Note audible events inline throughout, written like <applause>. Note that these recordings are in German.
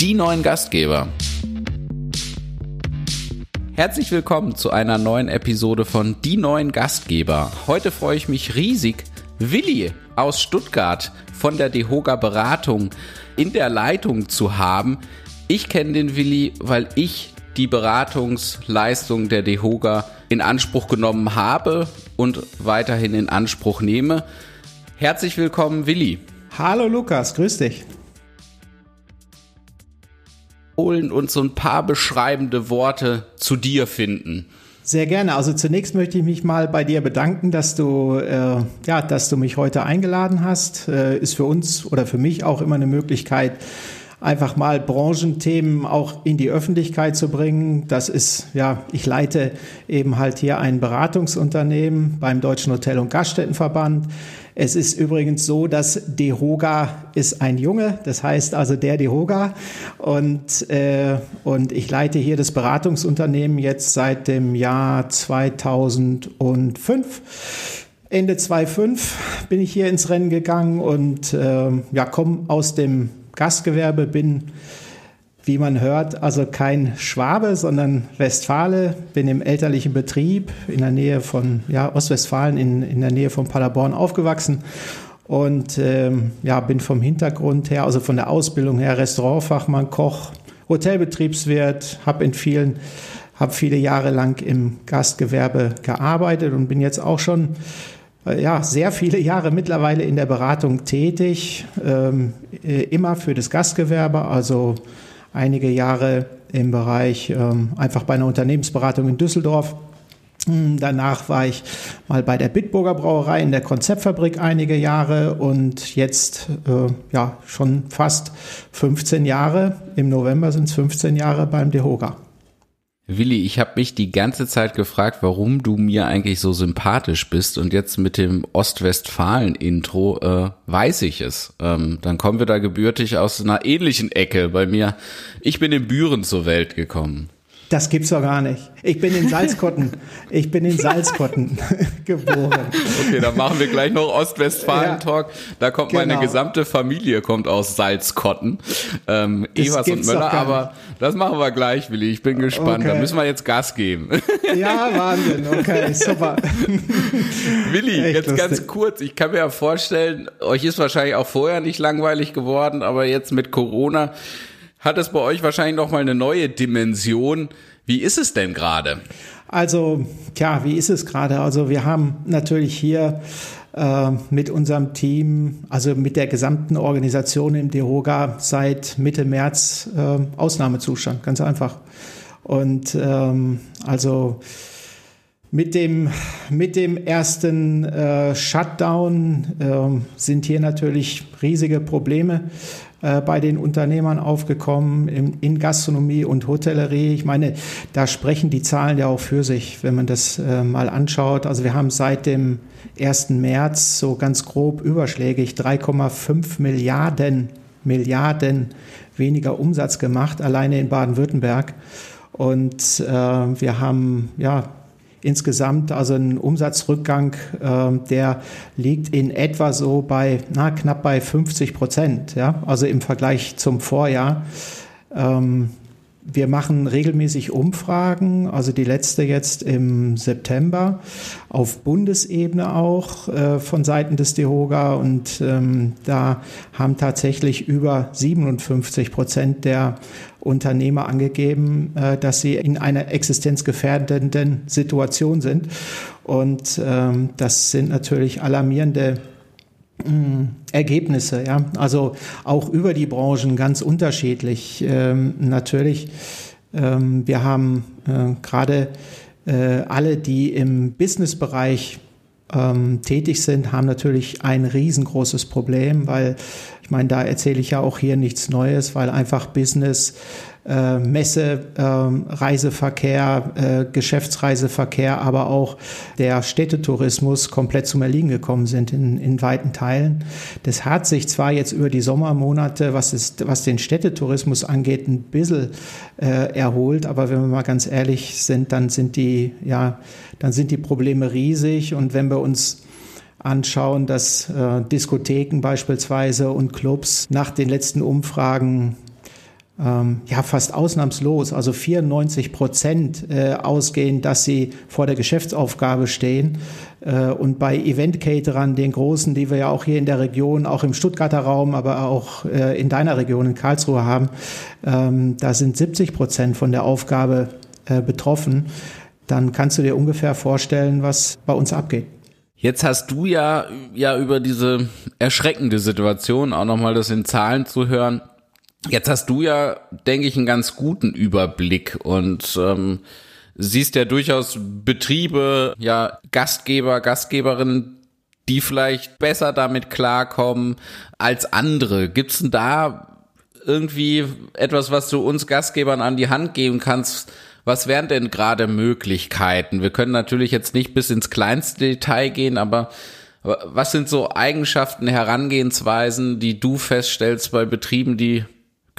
die neuen Gastgeber. Herzlich willkommen zu einer neuen Episode von Die neuen Gastgeber. Heute freue ich mich riesig, Willi aus Stuttgart von der Dehoga Beratung in der Leitung zu haben. Ich kenne den Willi, weil ich die Beratungsleistung der Dehoga in Anspruch genommen habe und weiterhin in Anspruch nehme. Herzlich willkommen, Willi. Hallo Lukas, grüß dich. Holen und so ein paar beschreibende Worte zu dir finden. Sehr gerne. Also zunächst möchte ich mich mal bei dir bedanken, dass du, äh, ja, dass du mich heute eingeladen hast. Äh, ist für uns oder für mich auch immer eine Möglichkeit, einfach mal Branchenthemen auch in die Öffentlichkeit zu bringen. Das ist, ja, ich leite eben halt hier ein Beratungsunternehmen beim Deutschen Hotel- und Gaststättenverband. Es ist übrigens so, dass Dehoga ist ein Junge, das heißt also der Dehoga. Und, äh, und ich leite hier das Beratungsunternehmen jetzt seit dem Jahr 2005. Ende 2005 bin ich hier ins Rennen gegangen und äh, ja, komme aus dem Gastgewerbe, bin, wie man hört, also kein Schwabe, sondern Westfale, bin im elterlichen Betrieb in der Nähe von ja, Ostwestfalen, in, in der Nähe von Paderborn aufgewachsen. Und ähm, ja, bin vom Hintergrund her, also von der Ausbildung her, Restaurantfachmann, Koch, Hotelbetriebswirt, habe in vielen habe viele Jahre lang im Gastgewerbe gearbeitet und bin jetzt auch schon äh, ja, sehr viele Jahre mittlerweile in der Beratung tätig, ähm, äh, immer für das Gastgewerbe, also einige Jahre im Bereich ähm, einfach bei einer Unternehmensberatung in Düsseldorf. Hm, danach war ich mal bei der Bitburger Brauerei in der Konzeptfabrik einige Jahre und jetzt äh, ja schon fast 15 Jahre. Im November sind es 15 Jahre beim Dehoga. Willi, ich habe mich die ganze Zeit gefragt, warum du mir eigentlich so sympathisch bist und jetzt mit dem Ostwestfalen-Intro äh, weiß ich es. Ähm, dann kommen wir da gebürtig aus einer ähnlichen Ecke bei mir. Ich bin in Büren zur Welt gekommen. Das gibt's doch gar nicht. Ich bin in Salzkotten. Ich bin in Salzkotten <laughs> geboren. Okay, dann machen wir gleich noch Ostwestfalen-Talk. Da kommt genau. meine gesamte Familie kommt aus Salzkotten. Ähm, Evers und Möller, aber das machen wir gleich, Willi. Ich bin gespannt. Okay. Da müssen wir jetzt Gas geben. Ja, Wahnsinn. Okay, <laughs> super. Willi, Echt jetzt lustig. ganz kurz. Ich kann mir ja vorstellen, euch ist wahrscheinlich auch vorher nicht langweilig geworden, aber jetzt mit Corona hat es bei euch wahrscheinlich noch mal eine neue Dimension. Wie ist es denn gerade? Also, tja, wie ist es gerade? Also, wir haben natürlich hier äh, mit unserem Team, also mit der gesamten Organisation im DEHOGA seit Mitte März äh, Ausnahmezustand, ganz einfach. Und ähm, also mit dem, mit dem ersten äh, Shutdown äh, sind hier natürlich riesige Probleme äh, bei den Unternehmern aufgekommen in, in, Gastronomie und Hotellerie. Ich meine, da sprechen die Zahlen ja auch für sich, wenn man das äh, mal anschaut. Also wir haben seit dem 1. März so ganz grob überschlägig 3,5 Milliarden Milliarden weniger Umsatz gemacht, alleine in Baden-Württemberg. Und äh, wir haben ja insgesamt also ein Umsatzrückgang, äh, der liegt in etwa so bei na, knapp bei 50 Prozent, ja, also im Vergleich zum Vorjahr. Ähm, wir machen regelmäßig Umfragen, also die letzte jetzt im September, auf Bundesebene auch äh, von Seiten des DEHOGA und ähm, da haben tatsächlich über 57 Prozent der Unternehmer angegeben, äh, dass sie in einer existenzgefährdenden Situation sind. Und ähm, das sind natürlich alarmierende Ergebnisse, ja. Also auch über die Branchen ganz unterschiedlich. Ähm, natürlich, ähm, wir haben äh, gerade äh, alle, die im Businessbereich ähm, tätig sind, haben natürlich ein riesengroßes Problem, weil ich meine, da erzähle ich ja auch hier nichts Neues, weil einfach Business, äh, Messe, äh, Reiseverkehr, äh, Geschäftsreiseverkehr, aber auch der Städtetourismus komplett zum Erliegen gekommen sind in, in weiten Teilen. Das hat sich zwar jetzt über die Sommermonate, was, ist, was den Städtetourismus angeht, ein bisschen äh, erholt, aber wenn wir mal ganz ehrlich sind, dann sind die, ja, dann sind die Probleme riesig und wenn wir uns anschauen, dass äh, Diskotheken beispielsweise und Clubs nach den letzten Umfragen ähm, ja fast ausnahmslos, also 94 Prozent äh, ausgehen, dass sie vor der Geschäftsaufgabe stehen. Äh, und bei Event-Caterern, den großen, die wir ja auch hier in der Region, auch im Stuttgarter Raum, aber auch äh, in deiner Region in Karlsruhe haben, ähm, da sind 70 Prozent von der Aufgabe äh, betroffen. Dann kannst du dir ungefähr vorstellen, was bei uns abgeht. Jetzt hast du ja, ja über diese erschreckende Situation auch nochmal das in Zahlen zu hören Jetzt hast du ja, denke ich, einen ganz guten Überblick und ähm, siehst ja durchaus Betriebe, ja, Gastgeber, Gastgeberinnen, die vielleicht besser damit klarkommen als andere. Gibt's denn da irgendwie etwas, was du uns Gastgebern an die Hand geben kannst? Was wären denn gerade Möglichkeiten? Wir können natürlich jetzt nicht bis ins kleinste Detail gehen, aber was sind so Eigenschaften, Herangehensweisen, die du feststellst bei Betrieben, die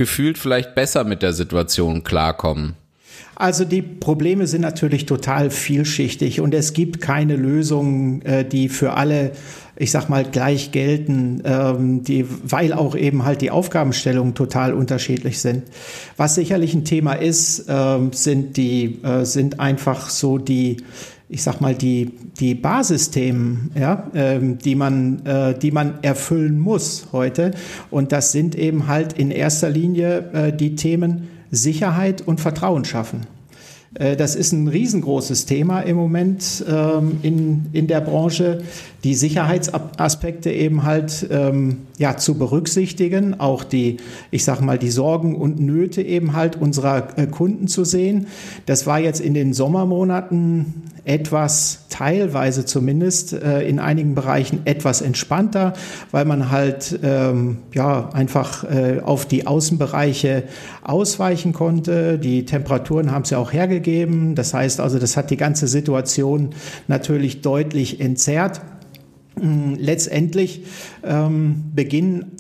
gefühlt vielleicht besser mit der Situation klarkommen? Also die Probleme sind natürlich total vielschichtig und es gibt keine Lösung, äh, die für alle, ich sag mal, gleich gelten, ähm, die, weil auch eben halt die Aufgabenstellungen total unterschiedlich sind. Was sicherlich ein Thema ist, ähm, sind die, äh, sind einfach so die, ich sag mal, die, die Basisthemen, ja, ähm, die, man, äh, die man erfüllen muss heute. Und das sind eben halt in erster Linie äh, die Themen Sicherheit und Vertrauen schaffen. Äh, das ist ein riesengroßes Thema im Moment ähm, in, in der Branche, die Sicherheitsaspekte eben halt ähm, ja, zu berücksichtigen, auch die, ich sage mal, die Sorgen und Nöte eben halt unserer äh, Kunden zu sehen. Das war jetzt in den Sommermonaten etwas, teilweise zumindest, äh, in einigen Bereichen etwas entspannter, weil man halt ähm, ja einfach äh, auf die Außenbereiche ausweichen konnte. Die Temperaturen haben es ja auch hergegeben. Das heißt also, das hat die ganze Situation natürlich deutlich entzerrt. Mm, letztendlich ähm, beginnen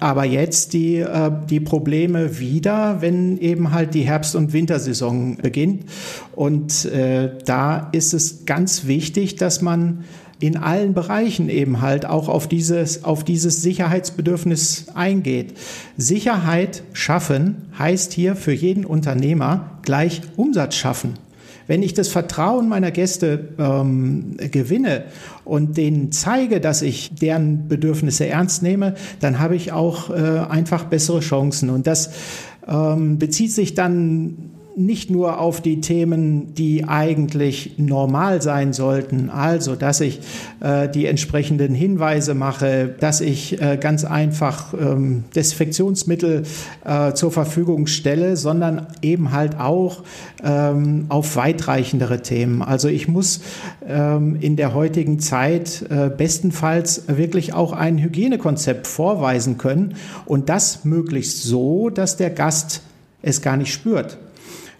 aber jetzt die, äh, die Probleme wieder, wenn eben halt die Herbst- und Wintersaison beginnt. Und äh, da ist es ganz wichtig, dass man in allen Bereichen eben halt auch auf dieses, auf dieses Sicherheitsbedürfnis eingeht. Sicherheit schaffen heißt hier für jeden Unternehmer gleich Umsatz schaffen. Wenn ich das Vertrauen meiner Gäste ähm, gewinne und denen zeige, dass ich deren Bedürfnisse ernst nehme, dann habe ich auch äh, einfach bessere Chancen. Und das ähm, bezieht sich dann nicht nur auf die Themen, die eigentlich normal sein sollten, also dass ich äh, die entsprechenden Hinweise mache, dass ich äh, ganz einfach ähm, Desinfektionsmittel äh, zur Verfügung stelle, sondern eben halt auch ähm, auf weitreichendere Themen. Also ich muss ähm, in der heutigen Zeit äh, bestenfalls wirklich auch ein Hygienekonzept vorweisen können und das möglichst so, dass der Gast es gar nicht spürt.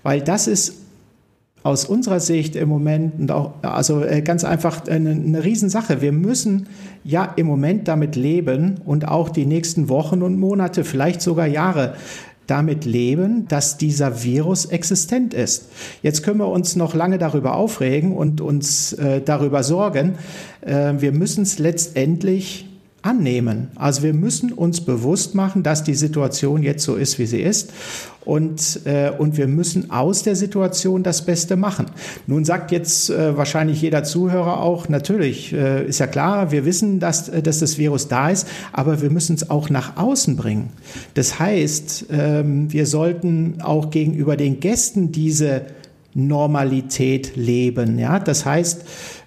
Weil das ist aus unserer Sicht im Moment und auch, also äh, ganz einfach eine, eine Riesensache. Wir müssen ja im Moment damit leben und auch die nächsten Wochen und Monate, vielleicht sogar Jahre damit leben, dass dieser Virus existent ist. Jetzt können wir uns noch lange darüber aufregen und uns äh, darüber sorgen. Äh, wir müssen es letztendlich annehmen. Also wir müssen uns bewusst machen, dass die Situation jetzt so ist, wie sie ist. Und, äh, und wir müssen aus der Situation das Beste machen. Nun sagt jetzt äh, wahrscheinlich jeder Zuhörer auch, natürlich, äh, ist ja klar, wir wissen, dass, äh, dass das Virus da ist, aber wir müssen es auch nach außen bringen. Das heißt, ähm, wir sollten auch gegenüber den Gästen diese Normalität leben. Ja? Das heißt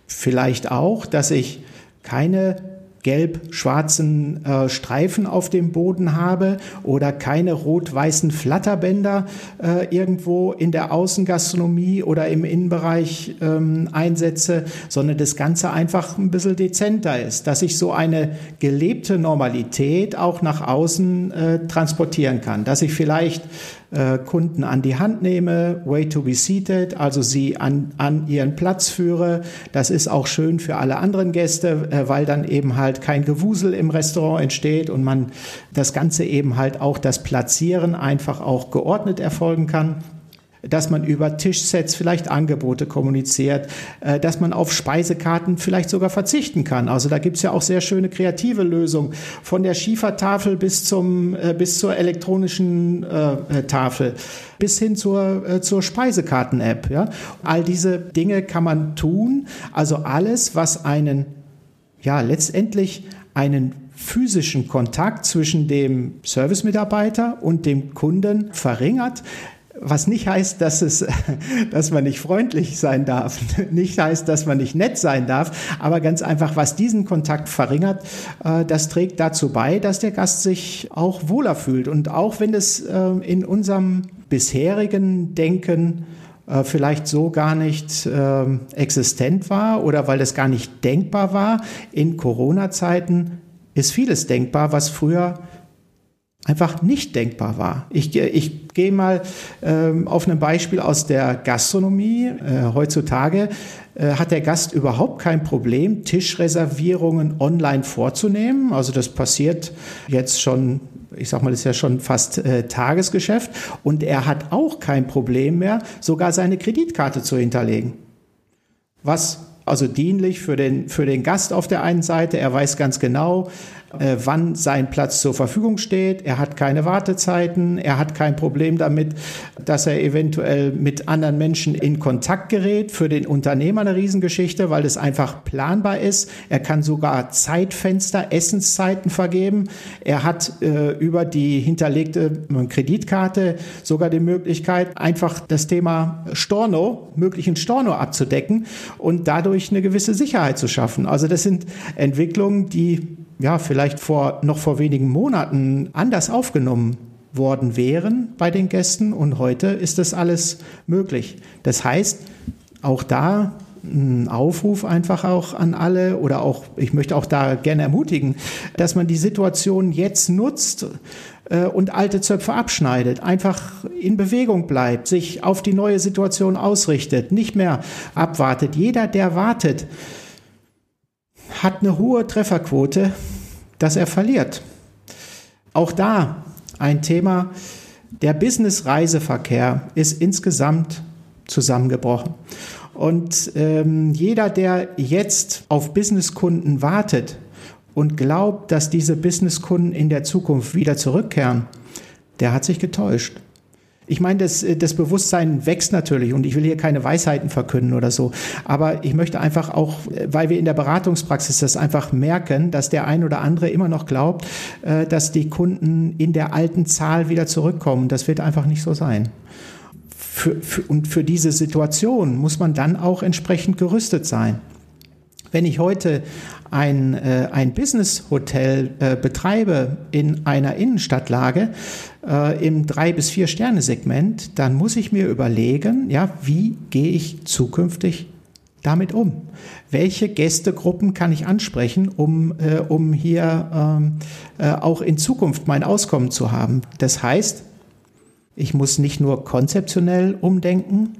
vielleicht auch, dass ich keine gelb-schwarzen äh, Streifen auf dem Boden habe oder keine rot-weißen Flatterbänder äh, irgendwo in der Außengastronomie oder im Innenbereich ähm, einsetze, sondern das Ganze einfach ein bisschen dezenter ist, dass ich so eine gelebte Normalität auch nach außen äh, transportieren kann, dass ich vielleicht äh, Kunden an die Hand nehme, way to be seated, also sie an, an ihren Platz führe. Das ist auch schön für alle anderen Gäste, äh, weil dann eben halt kein Gewusel im Restaurant entsteht und man das Ganze eben halt auch das Platzieren einfach auch geordnet erfolgen kann. Dass man über Tischsets vielleicht Angebote kommuniziert, äh, dass man auf Speisekarten vielleicht sogar verzichten kann. Also da gibt es ja auch sehr schöne kreative Lösungen, von der Schiefertafel bis, zum, äh, bis zur elektronischen äh, Tafel, bis hin zur, zur Speisekarten-App. Ja? All diese Dinge kann man tun. Also alles, was einen, ja, letztendlich einen physischen Kontakt zwischen dem Servicemitarbeiter und dem Kunden verringert, was nicht heißt, dass es, <laughs> dass man nicht freundlich sein darf, <laughs> nicht heißt, dass man nicht nett sein darf, aber ganz einfach, was diesen Kontakt verringert, äh, das trägt dazu bei, dass der Gast sich auch wohler fühlt. Und auch wenn es äh, in unserem bisherigen Denken äh, vielleicht so gar nicht existent war oder weil es gar nicht denkbar war, in Corona-Zeiten ist vieles denkbar, was früher einfach nicht denkbar war. Ich, ich gehe mal ähm, auf ein Beispiel aus der Gastronomie. Äh, heutzutage äh, hat der Gast überhaupt kein Problem, Tischreservierungen online vorzunehmen. Also das passiert jetzt schon, ich sag mal, das ist ja schon fast äh, Tagesgeschäft. Und er hat auch kein Problem mehr, sogar seine Kreditkarte zu hinterlegen. Was also dienlich für den, für den Gast auf der einen Seite. Er weiß ganz genau, äh, wann sein Platz zur Verfügung steht. Er hat keine Wartezeiten. Er hat kein Problem damit, dass er eventuell mit anderen Menschen in Kontakt gerät. Für den Unternehmer eine Riesengeschichte, weil es einfach planbar ist. Er kann sogar Zeitfenster, Essenszeiten vergeben. Er hat äh, über die hinterlegte Kreditkarte sogar die Möglichkeit, einfach das Thema Storno, möglichen Storno abzudecken und dadurch eine gewisse Sicherheit zu schaffen. Also das sind Entwicklungen, die ja, vielleicht vor, noch vor wenigen Monaten anders aufgenommen worden wären bei den Gästen und heute ist das alles möglich. Das heißt, auch da ein Aufruf einfach auch an alle oder auch, ich möchte auch da gerne ermutigen, dass man die Situation jetzt nutzt äh, und alte Zöpfe abschneidet, einfach in Bewegung bleibt, sich auf die neue Situation ausrichtet, nicht mehr abwartet. Jeder, der wartet, hat eine hohe Trefferquote, dass er verliert. Auch da ein Thema, der Business-Reiseverkehr ist insgesamt zusammengebrochen. Und ähm, jeder, der jetzt auf Businesskunden wartet und glaubt, dass diese Businesskunden in der Zukunft wieder zurückkehren, der hat sich getäuscht. Ich meine, das, das Bewusstsein wächst natürlich und ich will hier keine Weisheiten verkünden oder so. Aber ich möchte einfach auch, weil wir in der Beratungspraxis das einfach merken, dass der ein oder andere immer noch glaubt, äh, dass die Kunden in der alten Zahl wieder zurückkommen. Das wird einfach nicht so sein. Für, für, und für diese Situation muss man dann auch entsprechend gerüstet sein. Wenn ich heute ein, äh, ein Business-Hotel äh, betreibe in einer Innenstadtlage äh, im drei bis vier Sterne Segment, dann muss ich mir überlegen, ja, wie gehe ich zukünftig damit um? Welche Gästegruppen kann ich ansprechen, um, äh, um hier ähm, äh, auch in Zukunft mein Auskommen zu haben? Das heißt, ich muss nicht nur konzeptionell umdenken,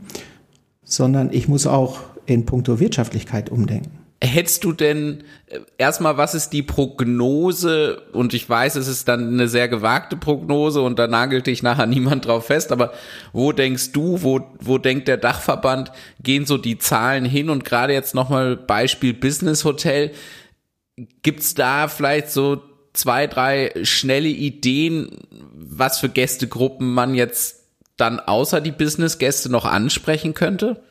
sondern ich muss auch in puncto Wirtschaftlichkeit umdenken. Hättest du denn äh, erstmal, was ist die Prognose? Und ich weiß, es ist dann eine sehr gewagte Prognose und da nagelt dich nachher <laughs> niemand drauf fest. Aber wo denkst du, wo, wo denkt der Dachverband, gehen so die Zahlen hin? Und gerade jetzt nochmal Beispiel Business Hotel. Gibt's da vielleicht so zwei, drei schnelle Ideen, was für Gästegruppen man jetzt dann außer die Business-Gäste noch ansprechen könnte?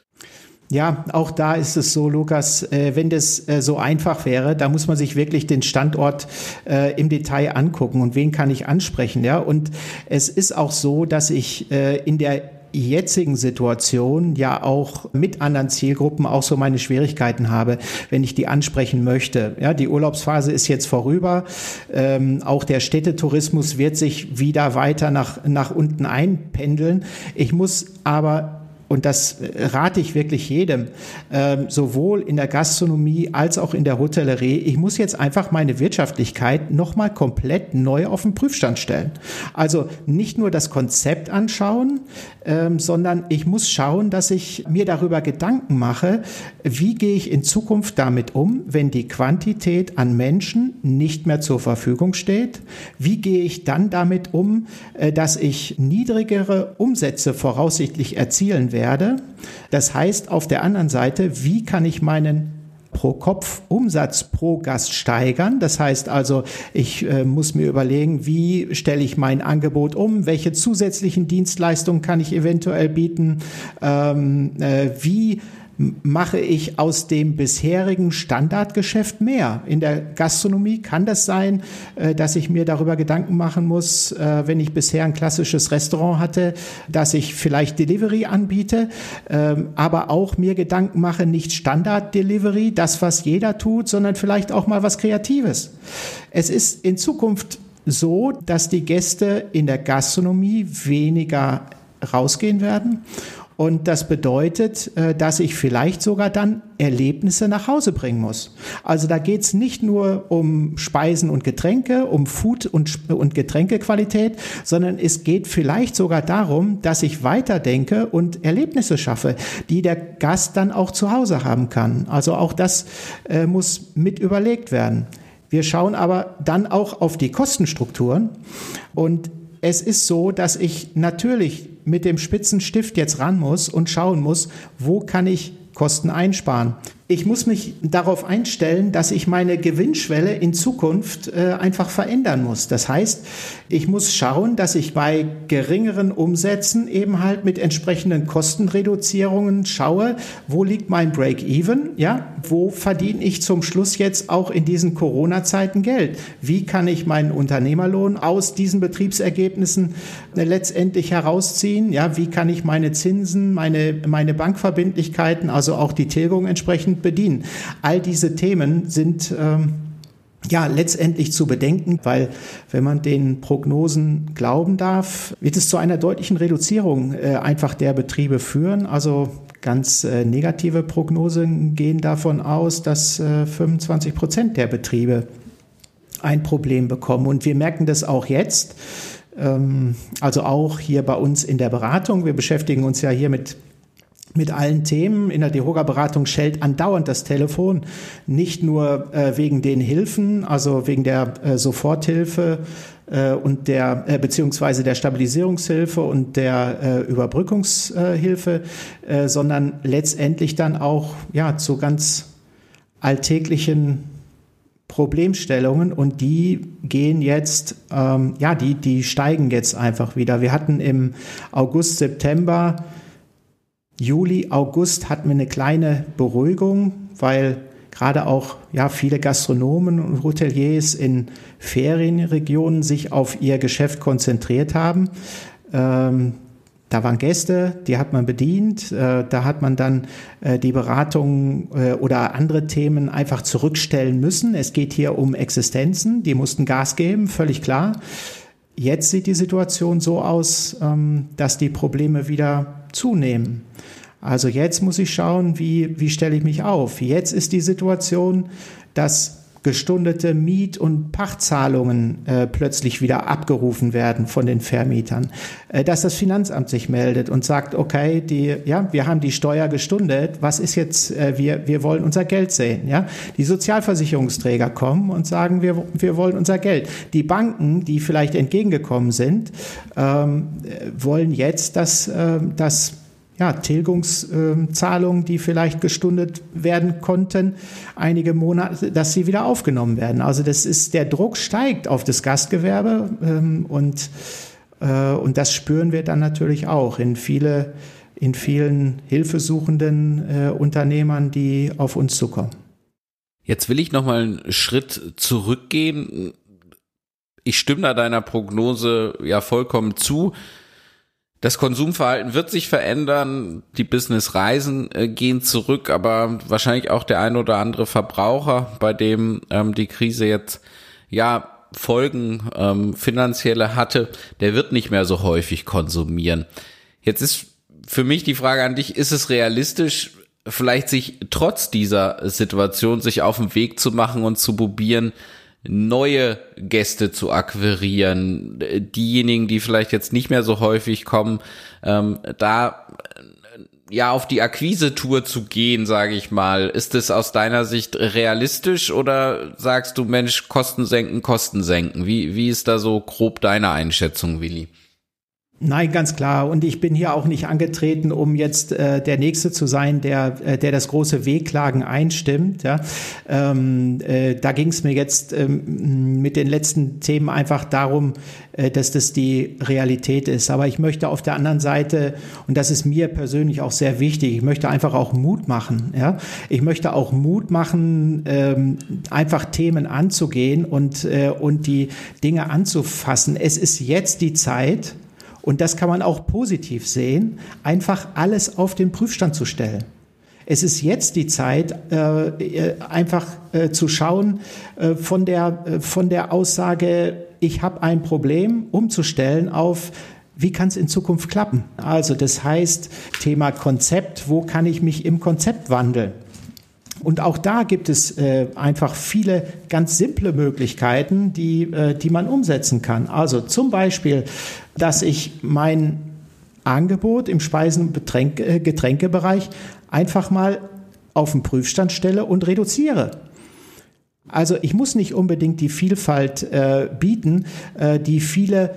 Ja, auch da ist es so, Lukas, äh, wenn das äh, so einfach wäre, da muss man sich wirklich den Standort äh, im Detail angucken und wen kann ich ansprechen, ja. Und es ist auch so, dass ich in der jetzigen Situation ja auch mit anderen Zielgruppen auch so meine Schwierigkeiten habe, wenn ich die ansprechen möchte. Ja, die Urlaubsphase ist jetzt vorüber. Ähm, auch der Städtetourismus wird sich wieder weiter nach, nach unten einpendeln. Ich muss aber und das rate ich wirklich jedem, ähm, sowohl in der Gastronomie als auch in der Hotellerie, ich muss jetzt einfach meine Wirtschaftlichkeit nochmal komplett neu auf den Prüfstand stellen. Also nicht nur das Konzept anschauen, ähm, sondern ich muss schauen, dass ich mir darüber Gedanken mache, wie gehe ich in Zukunft damit um, wenn die Quantität an Menschen nicht mehr zur Verfügung steht? Wie gehe ich dann damit um, äh, dass ich niedrigere Umsätze voraussichtlich erzielen werde? Das heißt auf der anderen Seite, wie kann ich meinen pro Kopf Umsatz pro Gast steigern. Das heißt also, ich äh, muss mir überlegen, wie stelle ich mein Angebot um, welche zusätzlichen Dienstleistungen kann ich eventuell bieten, ähm, äh, wie mache ich aus dem bisherigen Standardgeschäft mehr. In der Gastronomie kann das sein, äh, dass ich mir darüber Gedanken machen muss, äh, wenn ich bisher ein klassisches Restaurant hatte, dass ich vielleicht Delivery anbiete, ähm, aber auch mir Gedanken mache, nicht Standard-Delivery, das, was jeder tut, sondern vielleicht auch mal was Kreatives. Es ist in Zukunft so, dass die Gäste in der Gastronomie weniger rausgehen werden und das bedeutet, äh, dass ich vielleicht sogar dann Erlebnisse nach Hause bringen muss. Also da geht es nicht nur um Speisen und Getränke, um Food und, und Getränkequalität, sondern es geht vielleicht sogar darum, dass ich weiterdenke und Erlebnisse schaffe, die der Gast dann auch zu Hause haben kann. Also auch das äh, muss mit überlegt werden. Wir schauen aber dann auch auf die Kostenstrukturen und es ist so, dass ich natürlich mit dem spitzen Stift jetzt ran muss und schauen muss, wo kann ich Kosten einsparen. Ich muss mich darauf einstellen, dass ich meine Gewinnschwelle in Zukunft äh, einfach verändern muss. Das heißt, ich muss schauen, dass ich bei geringeren Umsätzen eben halt mit entsprechenden Kostenreduzierungen schaue, wo liegt mein Break-Even, ja, wo verdiene ich zum Schluss jetzt auch in diesen Corona-Zeiten Geld? Wie kann ich meinen Unternehmerlohn aus diesen Betriebsergebnissen äh, letztendlich herausziehen? Ja, wie kann ich meine Zinsen, meine, meine Bankverbindlichkeiten, also auch die Tilgung entsprechend entsprechend bedienen. All diese Themen sind ähm, ja, letztendlich zu bedenken, weil wenn man den Prognosen glauben darf, wird es zu einer deutlichen Reduzierung äh, einfach der Betriebe führen. Also ganz äh, negative Prognosen gehen davon aus, dass äh, 25 Prozent der Betriebe ein Problem bekommen. Und wir merken das auch jetzt. Ähm, also auch hier bei uns in der Beratung. Wir beschäftigen uns ja hier mit mit allen Themen. In der DEHOGA-Beratung schellt andauernd das Telefon, nicht nur äh, wegen den Hilfen, also wegen der äh, Soforthilfe äh, und der äh, beziehungsweise der Stabilisierungshilfe und der äh, Überbrückungshilfe, äh, sondern letztendlich dann auch ja zu ganz alltäglichen Problemstellungen und die gehen jetzt, ähm, ja, die, die steigen jetzt einfach wieder. Wir hatten im August, September Juli, August hatten wir eine kleine Beruhigung, weil gerade auch ja, viele Gastronomen und Hoteliers in Ferienregionen sich auf ihr Geschäft konzentriert haben. Ähm, da waren Gäste, die hat man bedient. Äh, da hat man dann äh, die Beratung äh, oder andere Themen einfach zurückstellen müssen. Es geht hier um Existenzen, die mussten Gas geben, völlig klar. Jetzt sieht die Situation so aus, ähm, dass die Probleme wieder zunehmen. Also jetzt muss ich schauen, wie, wie stelle ich mich auf. Jetzt ist die Situation, dass gestundete Miet- und Pachtzahlungen äh, plötzlich wieder abgerufen werden von den Vermietern, äh, dass das Finanzamt sich meldet und sagt, okay, die, ja, wir haben die Steuer gestundet, was ist jetzt, äh, wir, wir wollen unser Geld sehen, ja. Die Sozialversicherungsträger kommen und sagen, wir, wir wollen unser Geld. Die Banken, die vielleicht entgegengekommen sind, ähm, wollen jetzt, dass, äh, dass ja, Tilgungszahlungen, die vielleicht gestundet werden konnten, einige Monate, dass sie wieder aufgenommen werden. Also das ist, der Druck steigt auf das Gastgewerbe ähm, und, äh, und das spüren wir dann natürlich auch in viele, in vielen hilfesuchenden äh, Unternehmern, die auf uns zukommen. Jetzt will ich noch mal einen Schritt zurückgehen. Ich stimme da deiner Prognose ja vollkommen zu. Das Konsumverhalten wird sich verändern, die Businessreisen äh, gehen zurück, aber wahrscheinlich auch der ein oder andere Verbraucher, bei dem ähm, die Krise jetzt ja Folgen ähm, finanzielle hatte, der wird nicht mehr so häufig konsumieren. Jetzt ist für mich die Frage an dich, ist es realistisch, vielleicht sich trotz dieser Situation sich auf den Weg zu machen und zu probieren, neue Gäste zu akquirieren, diejenigen, die vielleicht jetzt nicht mehr so häufig kommen, ähm, da ja auf die Akquise-Tour zu gehen, sage ich mal. Ist es aus deiner Sicht realistisch oder sagst du, Mensch, Kosten senken, Kosten senken? Wie, wie ist da so grob deine Einschätzung, Willi? Nein, ganz klar. Und ich bin hier auch nicht angetreten, um jetzt äh, der Nächste zu sein, der, äh, der das große Wehklagen einstimmt. Ja? Ähm, äh, da ging es mir jetzt ähm, mit den letzten Themen einfach darum, äh, dass das die Realität ist. Aber ich möchte auf der anderen Seite, und das ist mir persönlich auch sehr wichtig, ich möchte einfach auch Mut machen. Ja? Ich möchte auch Mut machen, ähm, einfach Themen anzugehen und, äh, und die Dinge anzufassen. Es ist jetzt die Zeit, und das kann man auch positiv sehen, einfach alles auf den Prüfstand zu stellen. Es ist jetzt die Zeit, äh, äh einfach äh, zu schauen von, der, von der Aussage, ich habe ein Problem, umzustellen auf, wie kann es in Zukunft klappen? Also das heißt, Thema Konzept, wo kann ich mich im Konzept wandeln? Und auch da gibt es einfach viele ganz simple Möglichkeiten, die, die man umsetzen kann. Also zum Beispiel, dass ich mein Angebot im Speisen- und äh, Getränkebereich einfach mal auf den Prüfstand stelle und reduziere. Also ich muss nicht unbedingt die Vielfalt äh, bieten, äh, die viele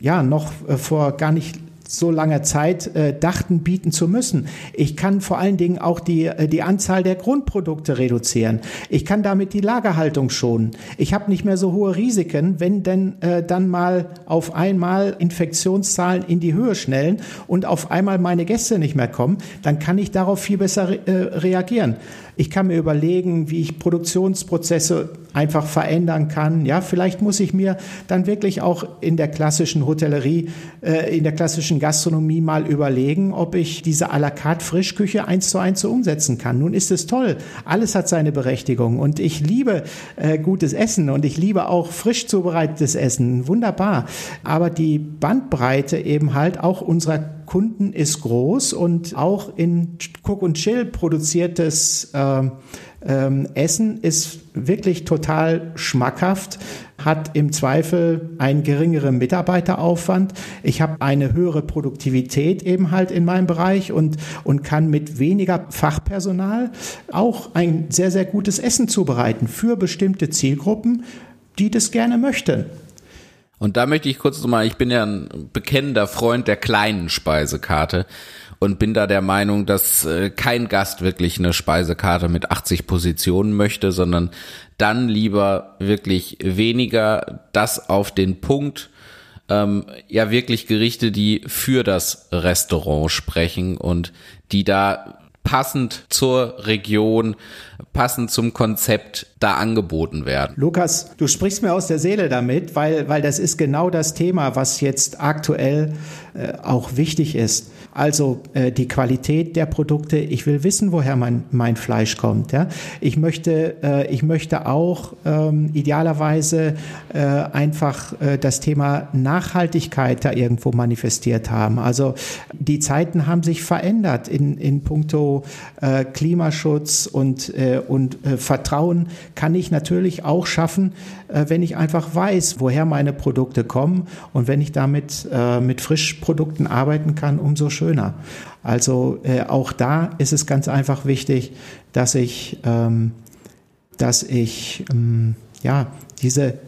ja noch äh, vor gar nicht so langer Zeit äh, dachten, bieten zu müssen. Ich kann vor allen Dingen auch die, äh, die Anzahl der Grundprodukte reduzieren. Ich kann damit die Lagerhaltung schonen. Ich habe nicht mehr so hohe Risiken, wenn denn äh, dann mal auf einmal Infektionszahlen in die Höhe schnellen und auf einmal meine Gäste nicht mehr kommen, dann kann ich darauf viel besser re äh, reagieren. Ich kann mir überlegen, wie ich Produktionsprozesse einfach verändern kann. Ja, vielleicht muss ich mir dann wirklich auch in der klassischen Hotellerie, äh, in der klassischen Gastronomie mal überlegen, ob ich diese à la carte Frischküche eins zu eins so umsetzen kann. Nun ist es toll. Alles hat seine Berechtigung und ich liebe äh, gutes Essen und ich liebe auch frisch zubereitetes Essen. Wunderbar. Aber die Bandbreite eben halt auch unserer Kunden ist groß und auch in Cook und Chill produziertes äh, ähm, Essen ist wirklich total schmackhaft, hat im Zweifel einen geringeren Mitarbeiteraufwand. Ich habe eine höhere Produktivität eben halt in meinem Bereich und, und kann mit weniger Fachpersonal auch ein sehr, sehr gutes Essen zubereiten für bestimmte Zielgruppen, die das gerne möchten. Und da möchte ich kurz nochmal, ich bin ja ein bekennender Freund der kleinen Speisekarte und bin da der Meinung, dass äh, kein Gast wirklich eine Speisekarte mit 80 Positionen möchte, sondern dann lieber wirklich weniger das auf den Punkt, ähm, ja wirklich Gerichte, die für das Restaurant sprechen und die da passend zur Region, passend zum Konzept da angeboten werden. Lukas, du sprichst mir aus der Seele damit, weil, weil das ist genau das Thema, was jetzt aktuell äh, auch wichtig ist. Also äh, die Qualität der Produkte. Ich will wissen, woher mein, mein Fleisch kommt. Ja? Ich, möchte, äh, ich möchte auch ähm, idealerweise äh, einfach äh, das Thema Nachhaltigkeit da irgendwo manifestiert haben. Also die Zeiten haben sich verändert in, in puncto äh, Klimaschutz und, äh, und äh, Vertrauen kann ich natürlich auch schaffen, äh, wenn ich einfach weiß, woher meine Produkte kommen und wenn ich damit äh, mit Frischprodukten arbeiten kann, umso schöner. Also äh, auch da ist es ganz einfach wichtig, dass ich, ähm, dass ich ähm, ja diese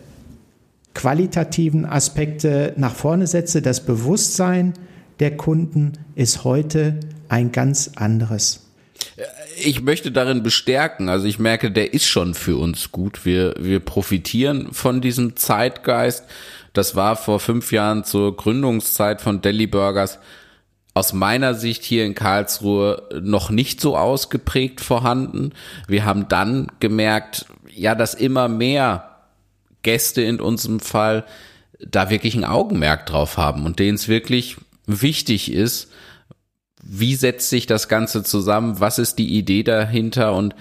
qualitativen Aspekte nach vorne setze. Das Bewusstsein der Kunden ist heute ein ganz anderes ich möchte darin bestärken. Also ich merke, der ist schon für uns gut. Wir, wir profitieren von diesem Zeitgeist. Das war vor fünf Jahren zur Gründungszeit von Deli Burgers aus meiner Sicht hier in Karlsruhe noch nicht so ausgeprägt vorhanden. Wir haben dann gemerkt, ja, dass immer mehr Gäste in unserem Fall da wirklich ein Augenmerk drauf haben und denen es wirklich wichtig ist, wie setzt sich das Ganze zusammen, was ist die Idee dahinter und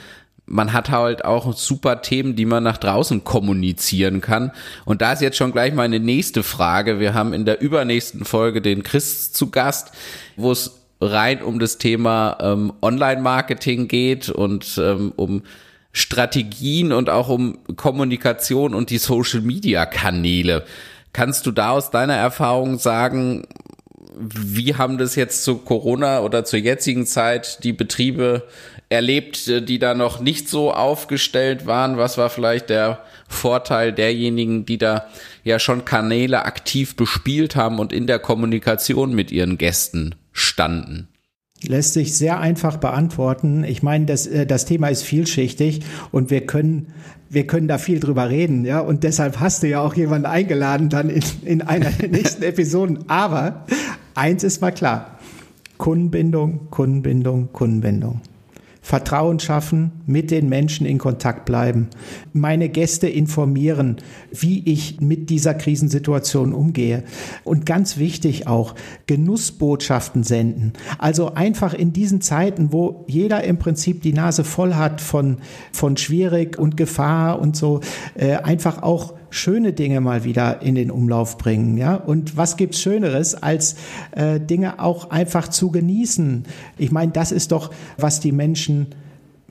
man hat halt auch super Themen, die man nach draußen kommunizieren kann. Und da ist jetzt schon gleich meine nächste Frage. Wir haben in der übernächsten Folge den Chris zu Gast, wo es rein um das Thema ähm, Online-Marketing geht und ähm, um Strategien und auch um Kommunikation und die Social-Media-Kanäle. Kannst du da aus deiner Erfahrung sagen, wie haben das jetzt zu Corona oder zur jetzigen Zeit die Betriebe erlebt, die da noch nicht so aufgestellt waren? Was war vielleicht der Vorteil derjenigen, die da ja schon Kanäle aktiv bespielt haben und in der Kommunikation mit ihren Gästen standen? Lässt sich sehr einfach beantworten. Ich meine, das, äh, das Thema ist vielschichtig und wir können, wir können da viel drüber reden, ja. Und deshalb hast du ja auch jemanden eingeladen dann in, in einer der nächsten <laughs> Episoden. Aber eins ist mal klar. Kundenbindung, Kundenbindung, Kundenbindung. Vertrauen schaffen, mit den Menschen in Kontakt bleiben, meine Gäste informieren, wie ich mit dieser Krisensituation umgehe. Und ganz wichtig auch, Genussbotschaften senden. Also einfach in diesen Zeiten, wo jeder im Prinzip die Nase voll hat von, von schwierig und Gefahr und so, äh, einfach auch schöne Dinge mal wieder in den Umlauf bringen, ja. Und was gibt's Schöneres, als äh, Dinge auch einfach zu genießen? Ich meine, das ist doch, was die Menschen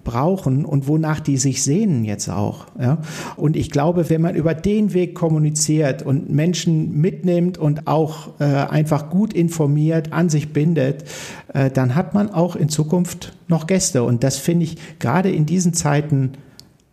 brauchen und wonach die sich sehnen jetzt auch. Ja? Und ich glaube, wenn man über den Weg kommuniziert und Menschen mitnimmt und auch äh, einfach gut informiert, an sich bindet, äh, dann hat man auch in Zukunft noch Gäste. Und das finde ich gerade in diesen Zeiten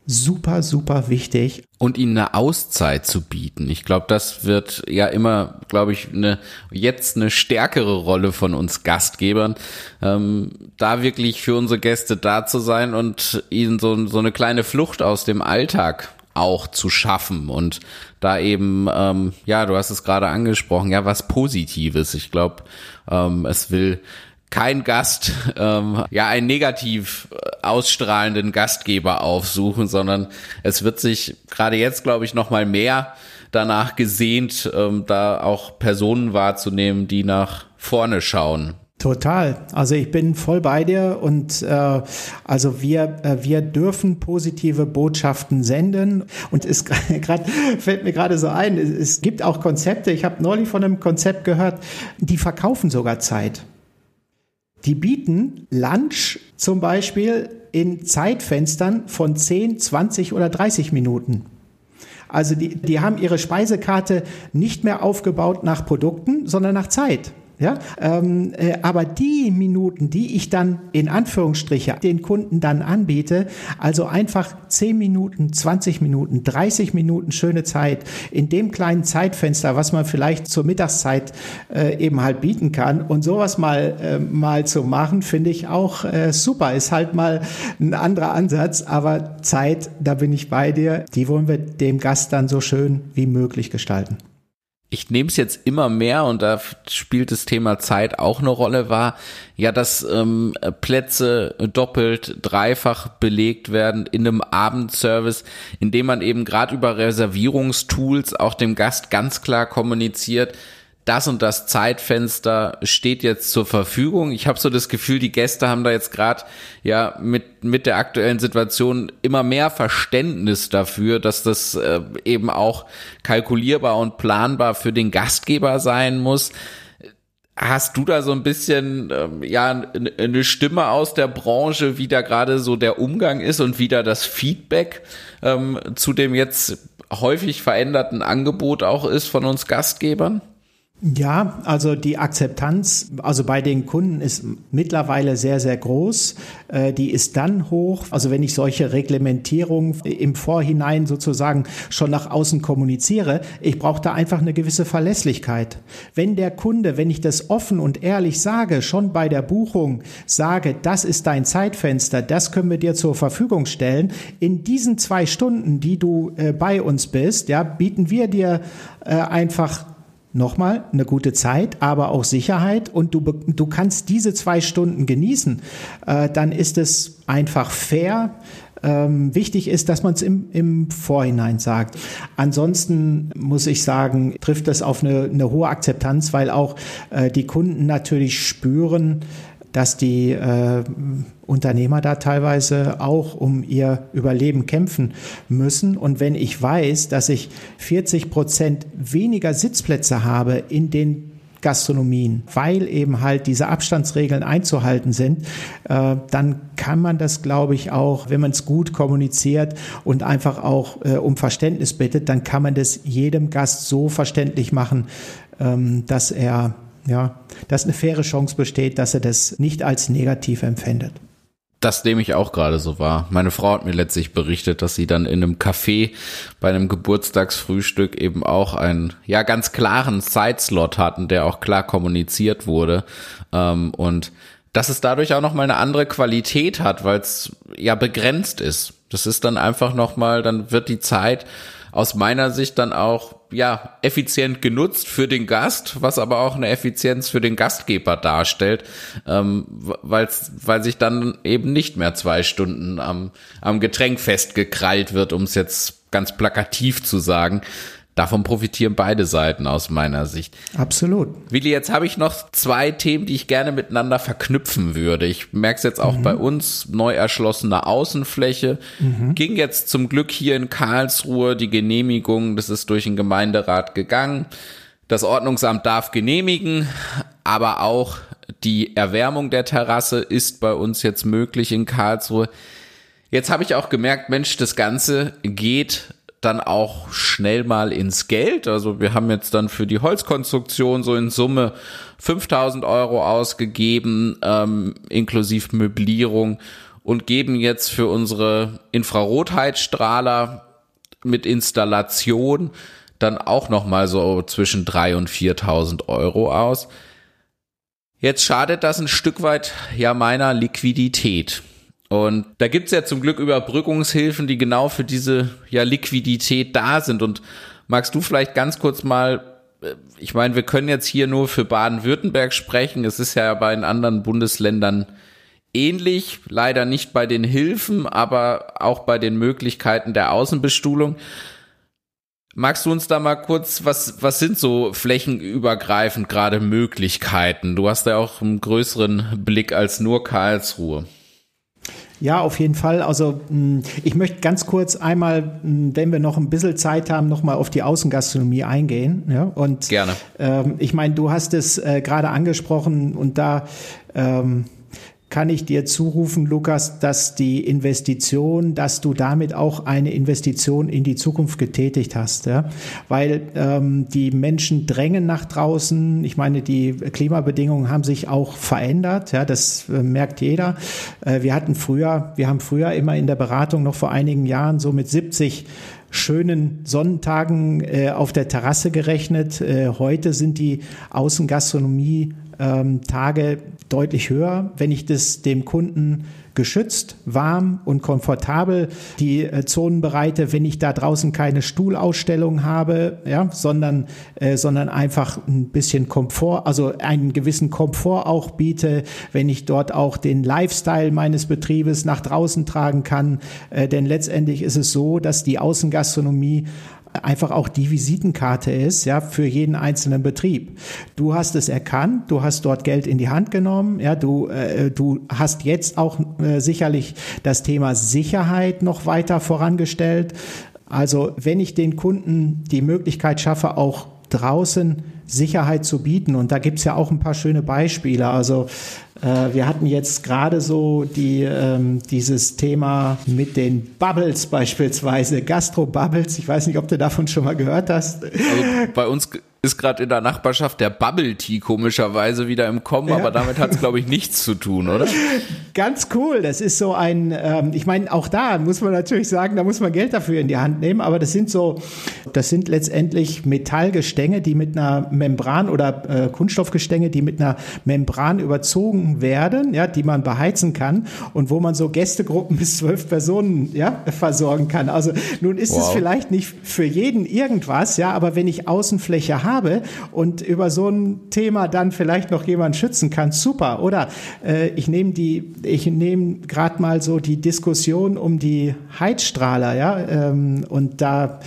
super, super wichtig. Und ihnen eine Auszeit zu bieten. Ich glaube, das wird ja immer, glaube ich, eine, jetzt eine stärkere Rolle von uns Gastgebern, ähm, da wirklich für unsere Gäste da zu sein und ihnen so, so eine kleine Flucht aus dem Alltag auch zu schaffen und da eben, ähm, ja, du hast es gerade angesprochen, ja, was Positives. Ich glaube, ähm, es will kein Gast ähm, ja einen negativ äh, ausstrahlenden Gastgeber aufsuchen, sondern es wird sich gerade jetzt, glaube ich, noch mal mehr danach gesehnt, ähm, da auch Personen wahrzunehmen, die nach vorne schauen. Total. Also ich bin voll bei dir und äh, also wir äh, wir dürfen positive Botschaften senden und es <laughs> gerade fällt mir gerade so ein, es, es gibt auch Konzepte. Ich habe neulich von einem Konzept gehört, die verkaufen sogar Zeit. Die bieten Lunch zum Beispiel in Zeitfenstern von 10, 20 oder 30 Minuten. Also die, die haben ihre Speisekarte nicht mehr aufgebaut nach Produkten, sondern nach Zeit. Ja, ähm, äh, aber die Minuten, die ich dann in Anführungsstriche den Kunden dann anbiete, also einfach 10 Minuten, 20 Minuten, 30 Minuten schöne Zeit in dem kleinen Zeitfenster, was man vielleicht zur Mittagszeit äh, eben halt bieten kann und sowas mal äh, mal zu machen, finde ich auch äh, super. Ist halt mal ein anderer Ansatz, aber Zeit, da bin ich bei dir. Die wollen wir dem Gast dann so schön wie möglich gestalten ich nehme es jetzt immer mehr und da spielt das Thema Zeit auch eine Rolle war, ja, dass ähm, Plätze doppelt, dreifach belegt werden in einem Abendservice, indem man eben gerade über Reservierungstools auch dem Gast ganz klar kommuniziert, das und das Zeitfenster steht jetzt zur Verfügung. Ich habe so das Gefühl, die Gäste haben da jetzt gerade ja mit mit der aktuellen Situation immer mehr Verständnis dafür, dass das äh, eben auch kalkulierbar und planbar für den Gastgeber sein muss. Hast du da so ein bisschen ähm, ja eine Stimme aus der Branche, wie da gerade so der Umgang ist und wie da das Feedback ähm, zu dem jetzt häufig veränderten Angebot auch ist von uns Gastgebern? Ja, also die Akzeptanz, also bei den Kunden ist mittlerweile sehr, sehr groß. Äh, die ist dann hoch, also wenn ich solche Reglementierungen im Vorhinein sozusagen schon nach außen kommuniziere, ich brauche da einfach eine gewisse Verlässlichkeit. Wenn der Kunde, wenn ich das offen und ehrlich sage, schon bei der Buchung sage, das ist dein Zeitfenster, das können wir dir zur Verfügung stellen, in diesen zwei Stunden, die du äh, bei uns bist, ja, bieten wir dir äh, einfach nochmal eine gute Zeit, aber auch Sicherheit und du, du kannst diese zwei Stunden genießen, äh, dann ist es einfach fair. Ähm, wichtig ist, dass man es im, im Vorhinein sagt. Ansonsten muss ich sagen, trifft das auf eine, eine hohe Akzeptanz, weil auch äh, die Kunden natürlich spüren, dass die äh, Unternehmer da teilweise auch um ihr Überleben kämpfen müssen. Und wenn ich weiß, dass ich 40 Prozent weniger Sitzplätze habe in den Gastronomien, weil eben halt diese Abstandsregeln einzuhalten sind, äh, dann kann man das, glaube ich, auch, wenn man es gut kommuniziert und einfach auch äh, um Verständnis bittet, dann kann man das jedem Gast so verständlich machen, ähm, dass er, ja, dass eine faire Chance besteht, dass er das nicht als negativ empfindet. Das nehme ich auch gerade so wahr. Meine Frau hat mir letztlich berichtet, dass sie dann in einem Café bei einem Geburtstagsfrühstück eben auch einen, ja, ganz klaren Zeitslot hatten, der auch klar kommuniziert wurde. Ähm, und dass es dadurch auch nochmal eine andere Qualität hat, weil es ja begrenzt ist. Das ist dann einfach nochmal, dann wird die Zeit aus meiner Sicht dann auch ja effizient genutzt für den Gast, was aber auch eine Effizienz für den Gastgeber darstellt, ähm, weil weil sich dann eben nicht mehr zwei Stunden am am Getränk festgekrallt wird, um es jetzt ganz plakativ zu sagen, Davon profitieren beide Seiten aus meiner Sicht. Absolut. Willi, jetzt habe ich noch zwei Themen, die ich gerne miteinander verknüpfen würde. Ich merke es jetzt auch mhm. bei uns, neu erschlossene Außenfläche. Mhm. Ging jetzt zum Glück hier in Karlsruhe die Genehmigung, das ist durch den Gemeinderat gegangen. Das Ordnungsamt darf genehmigen, aber auch die Erwärmung der Terrasse ist bei uns jetzt möglich in Karlsruhe. Jetzt habe ich auch gemerkt, Mensch, das Ganze geht dann auch schnell mal ins Geld. Also wir haben jetzt dann für die Holzkonstruktion so in Summe 5000 Euro ausgegeben, ähm, inklusive Möblierung und geben jetzt für unsere Infrarotheizstrahler mit Installation dann auch noch mal so zwischen 3 und 4.000 Euro aus. Jetzt schadet das ein Stück weit ja meiner Liquidität. Und da gibt's ja zum Glück Überbrückungshilfen, die genau für diese ja, Liquidität da sind. Und magst du vielleicht ganz kurz mal, äh, ich meine, wir können jetzt hier nur für Baden-Württemberg sprechen. Es ist ja bei den anderen Bundesländern ähnlich, leider nicht bei den Hilfen, aber auch bei den Möglichkeiten der Außenbestuhlung. Magst du uns da mal kurz, was, was sind so flächenübergreifend gerade Möglichkeiten? Du hast ja auch einen größeren Blick als nur Karlsruhe. Ja, auf jeden Fall. Also hm, ich möchte ganz kurz einmal, hm, wenn wir noch ein bisschen Zeit haben, nochmal auf die Außengastronomie eingehen. Ja? Und Gerne. Ähm, ich meine, du hast es äh, gerade angesprochen und da ähm, kann ich dir zurufen, Lukas, dass die Investition, dass du damit auch eine Investition in die Zukunft getätigt hast, ja? weil ähm, die Menschen drängen nach draußen. Ich meine, die Klimabedingungen haben sich auch verändert, ja, das äh, merkt jeder. Äh, wir hatten früher, wir haben früher immer in der Beratung noch vor einigen Jahren so mit 70 schönen Sonnentagen äh, auf der Terrasse gerechnet. Äh, heute sind die Außengastronomie ähm, Tage deutlich höher. Wenn ich das dem Kunden geschützt, warm und komfortabel die äh, Zonen bereite, wenn ich da draußen keine Stuhlausstellung habe, ja, sondern, äh, sondern einfach ein bisschen Komfort, also einen gewissen Komfort auch biete, wenn ich dort auch den Lifestyle meines Betriebes nach draußen tragen kann. Äh, denn letztendlich ist es so, dass die Außengastronomie einfach auch die Visitenkarte ist, ja, für jeden einzelnen Betrieb. Du hast es erkannt, du hast dort Geld in die Hand genommen, ja, du, äh, du hast jetzt auch äh, sicherlich das Thema Sicherheit noch weiter vorangestellt. Also wenn ich den Kunden die Möglichkeit schaffe, auch draußen Sicherheit zu bieten. Und da gibt's ja auch ein paar schöne Beispiele. Also äh, wir hatten jetzt gerade so die, ähm, dieses Thema mit den Bubbles beispielsweise, Gastro-Bubbles. Ich weiß nicht, ob du davon schon mal gehört hast. Also bei uns ist gerade in der Nachbarschaft der Bubble Tea komischerweise wieder im Kommen, ja. aber damit hat es, glaube ich, nichts zu tun, oder? <laughs> Ganz cool. Das ist so ein, ähm, ich meine, auch da muss man natürlich sagen, da muss man Geld dafür in die Hand nehmen, aber das sind so, das sind letztendlich Metallgestänge, die mit einer Membran oder äh, Kunststoffgestänge, die mit einer Membran überzogen werden, ja, die man beheizen kann und wo man so Gästegruppen bis zwölf Personen ja, versorgen kann. Also nun ist wow. es vielleicht nicht für jeden irgendwas, ja, aber wenn ich Außenfläche habe, habe und über so ein Thema dann vielleicht noch jemand schützen kann, super. Oder äh, ich nehme die, ich nehme gerade mal so die Diskussion um die Heizstrahler, ja, ähm, und da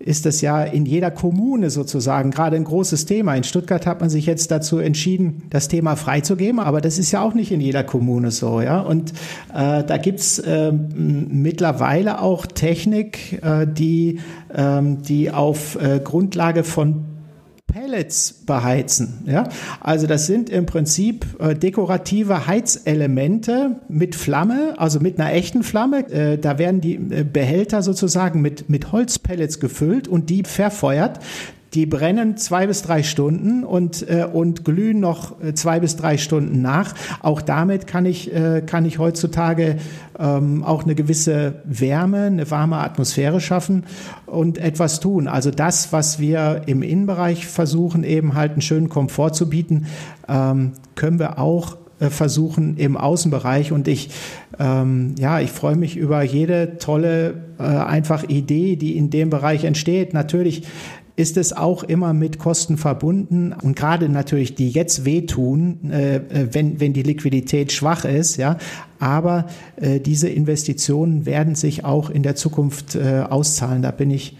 ist das ja in jeder Kommune sozusagen gerade ein großes Thema. In Stuttgart hat man sich jetzt dazu entschieden, das Thema freizugeben, aber das ist ja auch nicht in jeder Kommune so, ja. Und äh, da gibt's äh, mittlerweile auch Technik, äh, die, äh, die auf äh, Grundlage von Pellets beheizen. Ja? Also das sind im Prinzip äh, dekorative Heizelemente mit Flamme, also mit einer echten Flamme. Äh, da werden die äh, Behälter sozusagen mit, mit Holzpellets gefüllt und die verfeuert. Die brennen zwei bis drei Stunden und, äh, und glühen noch äh, zwei bis drei Stunden nach. Auch damit kann ich, äh, kann ich heutzutage ähm, auch eine gewisse Wärme, eine warme Atmosphäre schaffen und etwas tun. Also das, was wir im Innenbereich versuchen, eben halt einen schönen Komfort zu bieten, ähm, können wir auch äh, versuchen im Außenbereich und ich ähm, ja ich freue mich über jede tolle äh, einfach Idee die in dem Bereich entsteht natürlich ist es auch immer mit Kosten verbunden und gerade natürlich die jetzt wehtun, äh, äh, wenn, wenn die Liquidität schwach ist, ja. Aber äh, diese Investitionen werden sich auch in der Zukunft äh, auszahlen. Da bin ich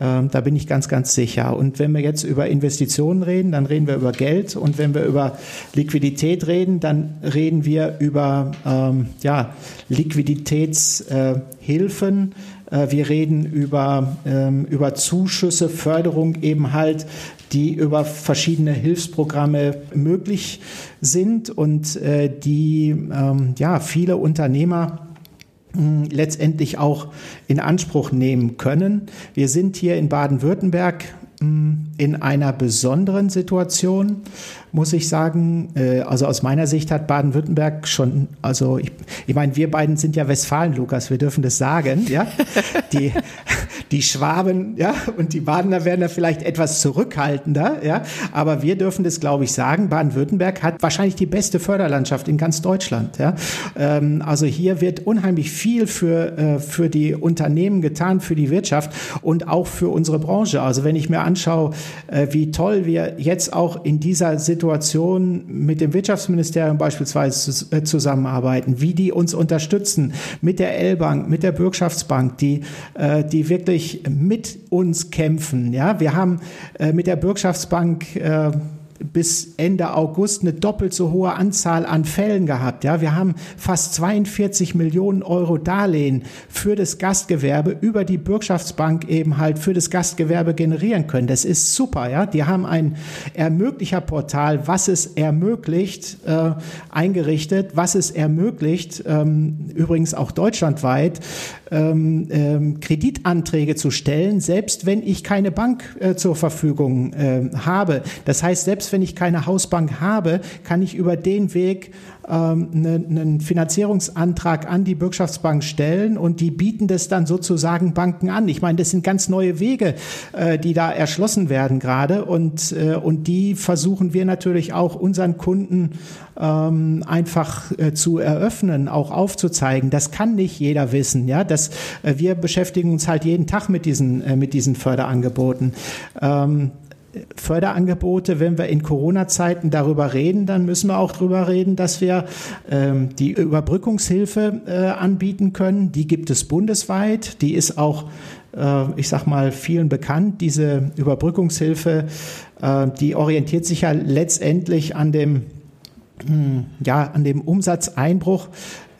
ähm, da bin ich ganz, ganz sicher. Und wenn wir jetzt über Investitionen reden, dann reden wir über Geld. Und wenn wir über Liquidität reden, dann reden wir über ähm, ja, Liquiditätshilfen. Äh, wir reden über, ähm, über Zuschüsse, Förderung eben halt, die über verschiedene Hilfsprogramme möglich sind und äh, die ähm, ja, viele Unternehmer letztendlich auch in Anspruch nehmen können. Wir sind hier in Baden-Württemberg in einer besonderen Situation, muss ich sagen. Äh, also aus meiner Sicht hat Baden-Württemberg schon, also ich, ich meine, wir beiden sind ja Westfalen, Lukas, wir dürfen das sagen, ja. <laughs> Die, die Schwaben, ja, und die Badener werden da vielleicht etwas zurückhaltender, ja. Aber wir dürfen das, glaube ich, sagen. Baden-Württemberg hat wahrscheinlich die beste Förderlandschaft in ganz Deutschland, ja. Ähm, also hier wird unheimlich viel für, äh, für die Unternehmen getan, für die Wirtschaft und auch für unsere Branche. Also wenn ich mir anschaue, äh, wie toll wir jetzt auch in dieser Situation mit dem Wirtschaftsministerium beispielsweise äh, zusammenarbeiten, wie die uns unterstützen mit der L-Bank, mit der Bürgschaftsbank, die, äh, die wirklich mit uns kämpfen. Ja, wir haben mit der Bürgschaftsbank bis Ende August eine doppelt so hohe Anzahl an Fällen gehabt. Ja, wir haben fast 42 Millionen Euro Darlehen für das Gastgewerbe über die Bürgschaftsbank eben halt für das Gastgewerbe generieren können. Das ist super. Ja, die haben ein Ermöglicher-Portal, was es ermöglicht, äh, eingerichtet, was es ermöglicht, ähm, übrigens auch deutschlandweit, ähm, ähm, Kreditanträge zu stellen, selbst wenn ich keine Bank äh, zur Verfügung äh, habe. Das heißt, selbst wenn ich keine Hausbank habe, kann ich über den Weg einen Finanzierungsantrag an die Bürgschaftsbank stellen und die bieten das dann sozusagen Banken an. Ich meine, das sind ganz neue Wege, äh, die da erschlossen werden gerade und, äh, und die versuchen wir natürlich auch unseren Kunden ähm, einfach äh, zu eröffnen, auch aufzuzeigen. Das kann nicht jeder wissen. Ja, das, wir beschäftigen uns halt jeden Tag mit diesen, mit diesen Förderangeboten. Förderangebote, wenn wir in Corona-Zeiten darüber reden, dann müssen wir auch darüber reden, dass wir ähm, die Überbrückungshilfe äh, anbieten können. Die gibt es bundesweit. Die ist auch, äh, ich sag mal, vielen bekannt. Diese Überbrückungshilfe, äh, die orientiert sich ja letztendlich an dem hm, ja, an dem Umsatzeinbruch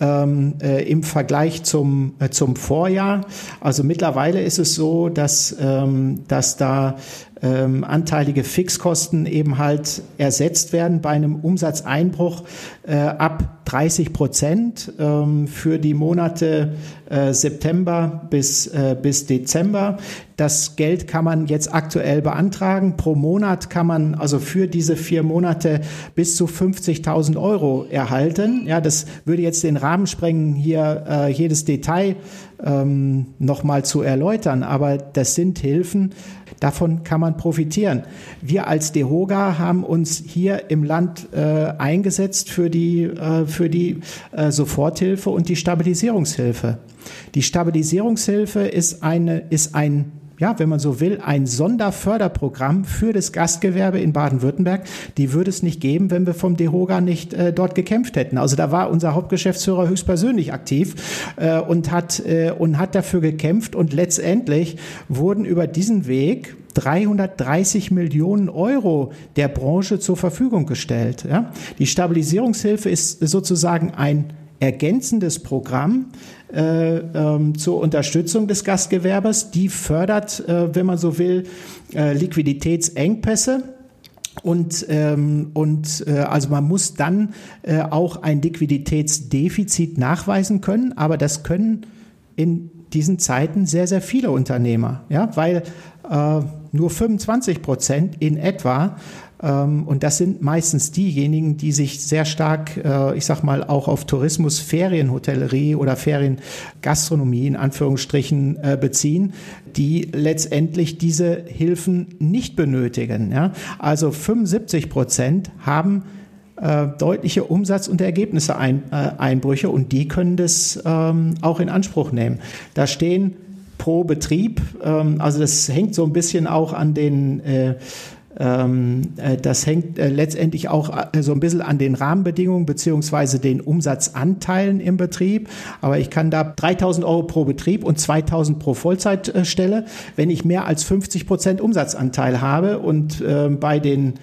ähm, äh, im Vergleich zum, äh, zum Vorjahr. Also mittlerweile ist es so, dass, ähm, dass da ähm, anteilige Fixkosten eben halt ersetzt werden bei einem Umsatzeinbruch äh, ab 30 Prozent ähm, für die Monate äh, September bis, äh, bis Dezember. Das Geld kann man jetzt aktuell beantragen. Pro Monat kann man also für diese vier Monate bis zu 50.000 Euro erhalten. Ja, das würde jetzt den Rahmen sprengen, hier äh, jedes Detail ähm, nochmal zu erläutern. Aber das sind Hilfen, Davon kann man profitieren. Wir als DEHOGA haben uns hier im Land äh, eingesetzt für die, äh, für die äh, Soforthilfe und die Stabilisierungshilfe. Die Stabilisierungshilfe ist, eine, ist ein ja, wenn man so will, ein Sonderförderprogramm für das Gastgewerbe in Baden-Württemberg. Die würde es nicht geben, wenn wir vom DEHOGA nicht äh, dort gekämpft hätten. Also da war unser Hauptgeschäftsführer höchstpersönlich aktiv äh, und, hat, äh, und hat dafür gekämpft. Und letztendlich wurden über diesen Weg 330 Millionen Euro der Branche zur Verfügung gestellt. Ja? Die Stabilisierungshilfe ist sozusagen ein ergänzendes Programm äh, ähm, zur Unterstützung des Gastgewerbers. Die fördert, äh, wenn man so will, äh, Liquiditätsengpässe. Und, ähm, und äh, also man muss dann äh, auch ein Liquiditätsdefizit nachweisen können, aber das können in diesen Zeiten sehr, sehr viele Unternehmer, ja, weil äh, nur 25 Prozent in etwa und das sind meistens diejenigen, die sich sehr stark, äh, ich sag mal, auch auf Tourismus, Ferienhotellerie oder Feriengastronomie in Anführungsstrichen äh, beziehen, die letztendlich diese Hilfen nicht benötigen. Also 75 Prozent haben äh, deutliche Umsatz- und Ergebnisse-Einbrüche und die können das ähm, auch in Anspruch nehmen. Da stehen pro Betrieb, ähm, also das hängt so ein bisschen auch an den ähm, das hängt äh, letztendlich auch äh, so ein bisschen an den Rahmenbedingungen beziehungsweise den Umsatzanteilen im Betrieb. Aber ich kann da 3000 Euro pro Betrieb und 2000 pro Vollzeitstelle, wenn ich mehr als 50 Prozent Umsatzanteil habe und ähm, bei den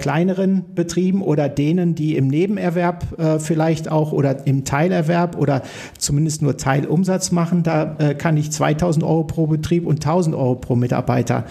kleineren Betrieben oder denen, die im Nebenerwerb vielleicht auch oder im Teilerwerb oder zumindest nur Teilumsatz machen, da kann ich 2000 Euro pro Betrieb und 1000 Euro pro Mitarbeiter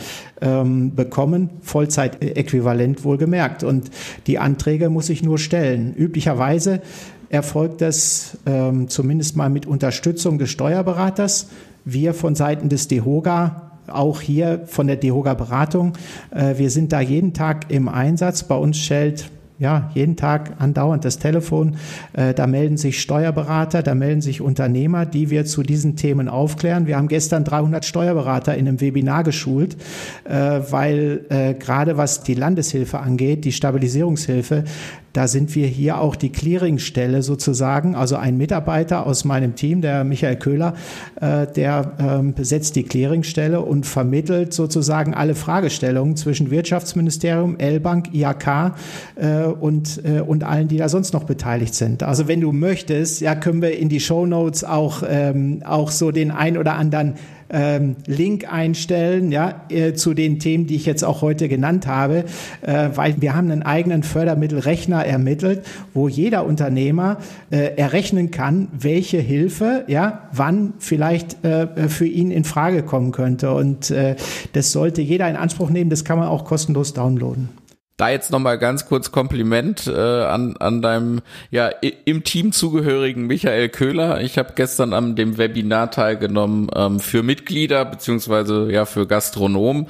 ähm, bekommen, Vollzeitäquivalent wohlgemerkt. Und die Anträge muss ich nur stellen. Üblicherweise erfolgt das ähm, zumindest mal mit Unterstützung des Steuerberaters. Wir von Seiten des DEHOGA auch hier von der DEHOGA Beratung. Äh, wir sind da jeden Tag im Einsatz. Bei uns stellt ja, jeden Tag andauernd das Telefon. Äh, da melden sich Steuerberater, da melden sich Unternehmer, die wir zu diesen Themen aufklären. Wir haben gestern 300 Steuerberater in einem Webinar geschult, äh, weil äh, gerade was die Landeshilfe angeht, die Stabilisierungshilfe, da sind wir hier auch die Clearingstelle sozusagen, also ein Mitarbeiter aus meinem Team, der Michael Köhler, der ähm, besetzt die Clearingstelle und vermittelt sozusagen alle Fragestellungen zwischen Wirtschaftsministerium, L-Bank, IAK äh, und, äh, und allen, die da sonst noch beteiligt sind. Also wenn du möchtest, ja, können wir in die Show Notes auch, ähm, auch so den ein oder anderen ähm, Link einstellen, ja, äh, zu den Themen, die ich jetzt auch heute genannt habe, äh, weil wir haben einen eigenen Fördermittelrechner ermittelt, wo jeder Unternehmer äh, errechnen kann, welche Hilfe, ja, wann vielleicht äh, für ihn in Frage kommen könnte. Und äh, das sollte jeder in Anspruch nehmen. Das kann man auch kostenlos downloaden. Da jetzt nochmal ganz kurz Kompliment äh, an, an deinem ja im Team zugehörigen Michael Köhler. Ich habe gestern an dem Webinar teilgenommen ähm, für Mitglieder beziehungsweise ja für Gastronomen,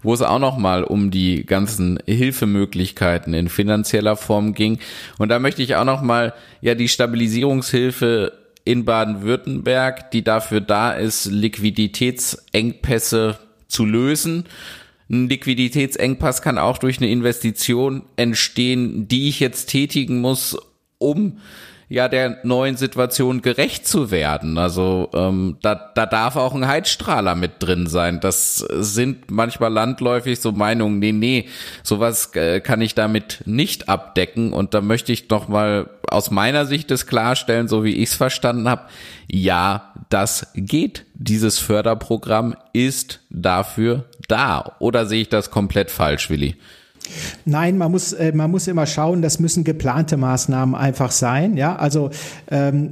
wo es auch nochmal um die ganzen Hilfemöglichkeiten in finanzieller Form ging. Und da möchte ich auch nochmal ja die Stabilisierungshilfe in Baden-Württemberg, die dafür da ist, Liquiditätsengpässe zu lösen ein Liquiditätsengpass kann auch durch eine Investition entstehen, die ich jetzt tätigen muss, um ja der neuen Situation gerecht zu werden. Also ähm, da, da darf auch ein Heizstrahler mit drin sein. Das sind manchmal landläufig so Meinungen, nee, nee, sowas äh, kann ich damit nicht abdecken. Und da möchte ich doch mal aus meiner Sicht das klarstellen, so wie ich es verstanden habe. Ja, das geht. Dieses Förderprogramm ist dafür da. Oder sehe ich das komplett falsch, Willi? Nein, man muss, äh, man muss immer schauen, das müssen geplante Maßnahmen einfach sein. Ja, also ähm,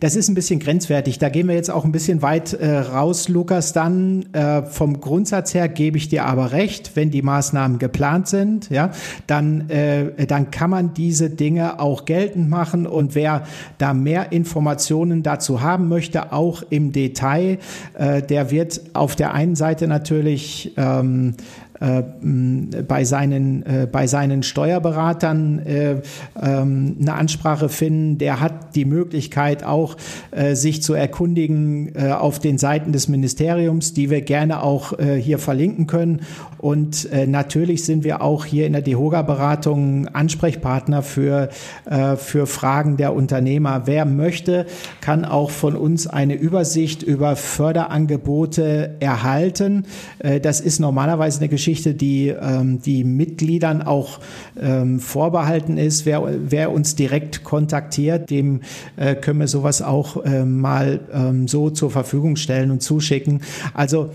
das ist ein bisschen grenzwertig. Da gehen wir jetzt auch ein bisschen weit äh, raus, Lukas. Dann äh, vom Grundsatz her gebe ich dir aber recht, wenn die Maßnahmen geplant sind, ja, dann, äh, dann kann man diese Dinge auch geltend machen. Und wer da mehr Informationen dazu haben möchte, auch im Detail, äh, der wird auf der einen Seite natürlich ähm, äh, bei seinen, äh, bei seinen Steuerberatern äh, ähm, eine Ansprache finden. Der hat die Möglichkeit auch, sich zu erkundigen auf den Seiten des Ministeriums, die wir gerne auch hier verlinken können. Und natürlich sind wir auch hier in der DEHOGA-Beratung Ansprechpartner für, für Fragen der Unternehmer. Wer möchte, kann auch von uns eine Übersicht über Förderangebote erhalten. Das ist normalerweise eine Geschichte, Geschichte, die, ähm, die Mitgliedern auch ähm, vorbehalten ist. Wer, wer uns direkt kontaktiert, dem äh, können wir sowas auch äh, mal ähm, so zur Verfügung stellen und zuschicken. Also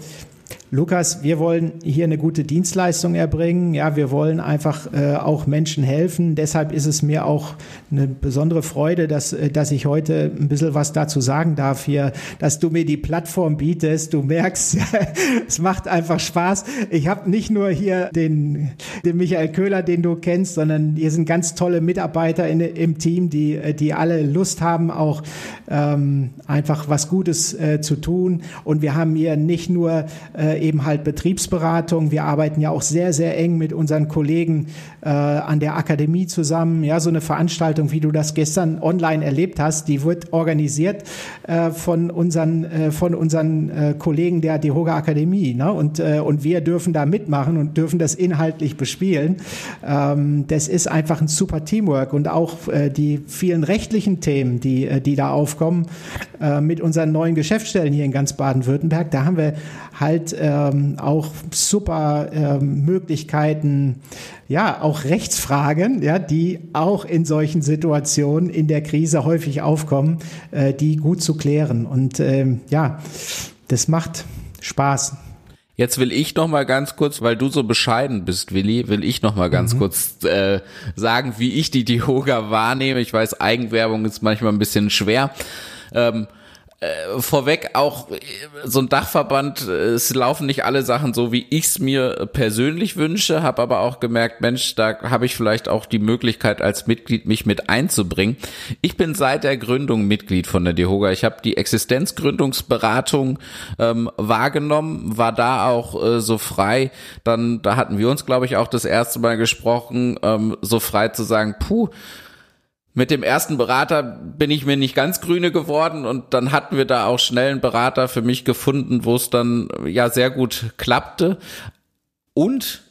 Lukas, wir wollen hier eine gute Dienstleistung erbringen. Ja, wir wollen einfach äh, auch Menschen helfen. Deshalb ist es mir auch eine besondere Freude, dass, äh, dass ich heute ein bisschen was dazu sagen darf hier, dass du mir die Plattform bietest. Du merkst, <laughs> es macht einfach Spaß. Ich habe nicht nur hier den, den Michael Köhler, den du kennst, sondern hier sind ganz tolle Mitarbeiter in, im Team, die, die alle Lust haben, auch ähm, einfach was Gutes äh, zu tun. Und wir haben hier nicht nur äh, eben halt Betriebsberatung. Wir arbeiten ja auch sehr, sehr eng mit unseren Kollegen äh, an der Akademie zusammen. Ja, so eine Veranstaltung, wie du das gestern online erlebt hast, die wird organisiert äh, von unseren, äh, von unseren äh, Kollegen der Dehoga Akademie. Ne? Und, äh, und wir dürfen da mitmachen und dürfen das inhaltlich bespielen. Ähm, das ist einfach ein super Teamwork und auch äh, die vielen rechtlichen Themen, die, äh, die da aufkommen, äh, mit unseren neuen Geschäftsstellen hier in ganz Baden-Württemberg, da haben wir halt ähm, auch super ähm, Möglichkeiten, ja, auch Rechtsfragen, ja, die auch in solchen Situationen in der Krise häufig aufkommen, äh, die gut zu klären. Und ähm, ja, das macht Spaß. Jetzt will ich noch mal ganz kurz, weil du so bescheiden bist, Willi, will ich noch mal ganz mhm. kurz äh, sagen, wie ich die Yoga wahrnehme. Ich weiß, Eigenwerbung ist manchmal ein bisschen schwer. Ähm, äh, vorweg auch äh, so ein Dachverband, äh, es laufen nicht alle Sachen so, wie ich es mir persönlich wünsche, habe aber auch gemerkt, Mensch, da habe ich vielleicht auch die Möglichkeit als Mitglied mich mit einzubringen. Ich bin seit der Gründung Mitglied von der DEHOGA. Ich habe die Existenzgründungsberatung ähm, wahrgenommen, war da auch äh, so frei. Dann, da hatten wir uns, glaube ich, auch das erste Mal gesprochen, ähm, so frei zu sagen, puh, mit dem ersten Berater bin ich mir nicht ganz grüne geworden und dann hatten wir da auch schnell einen Berater für mich gefunden, wo es dann ja sehr gut klappte. Und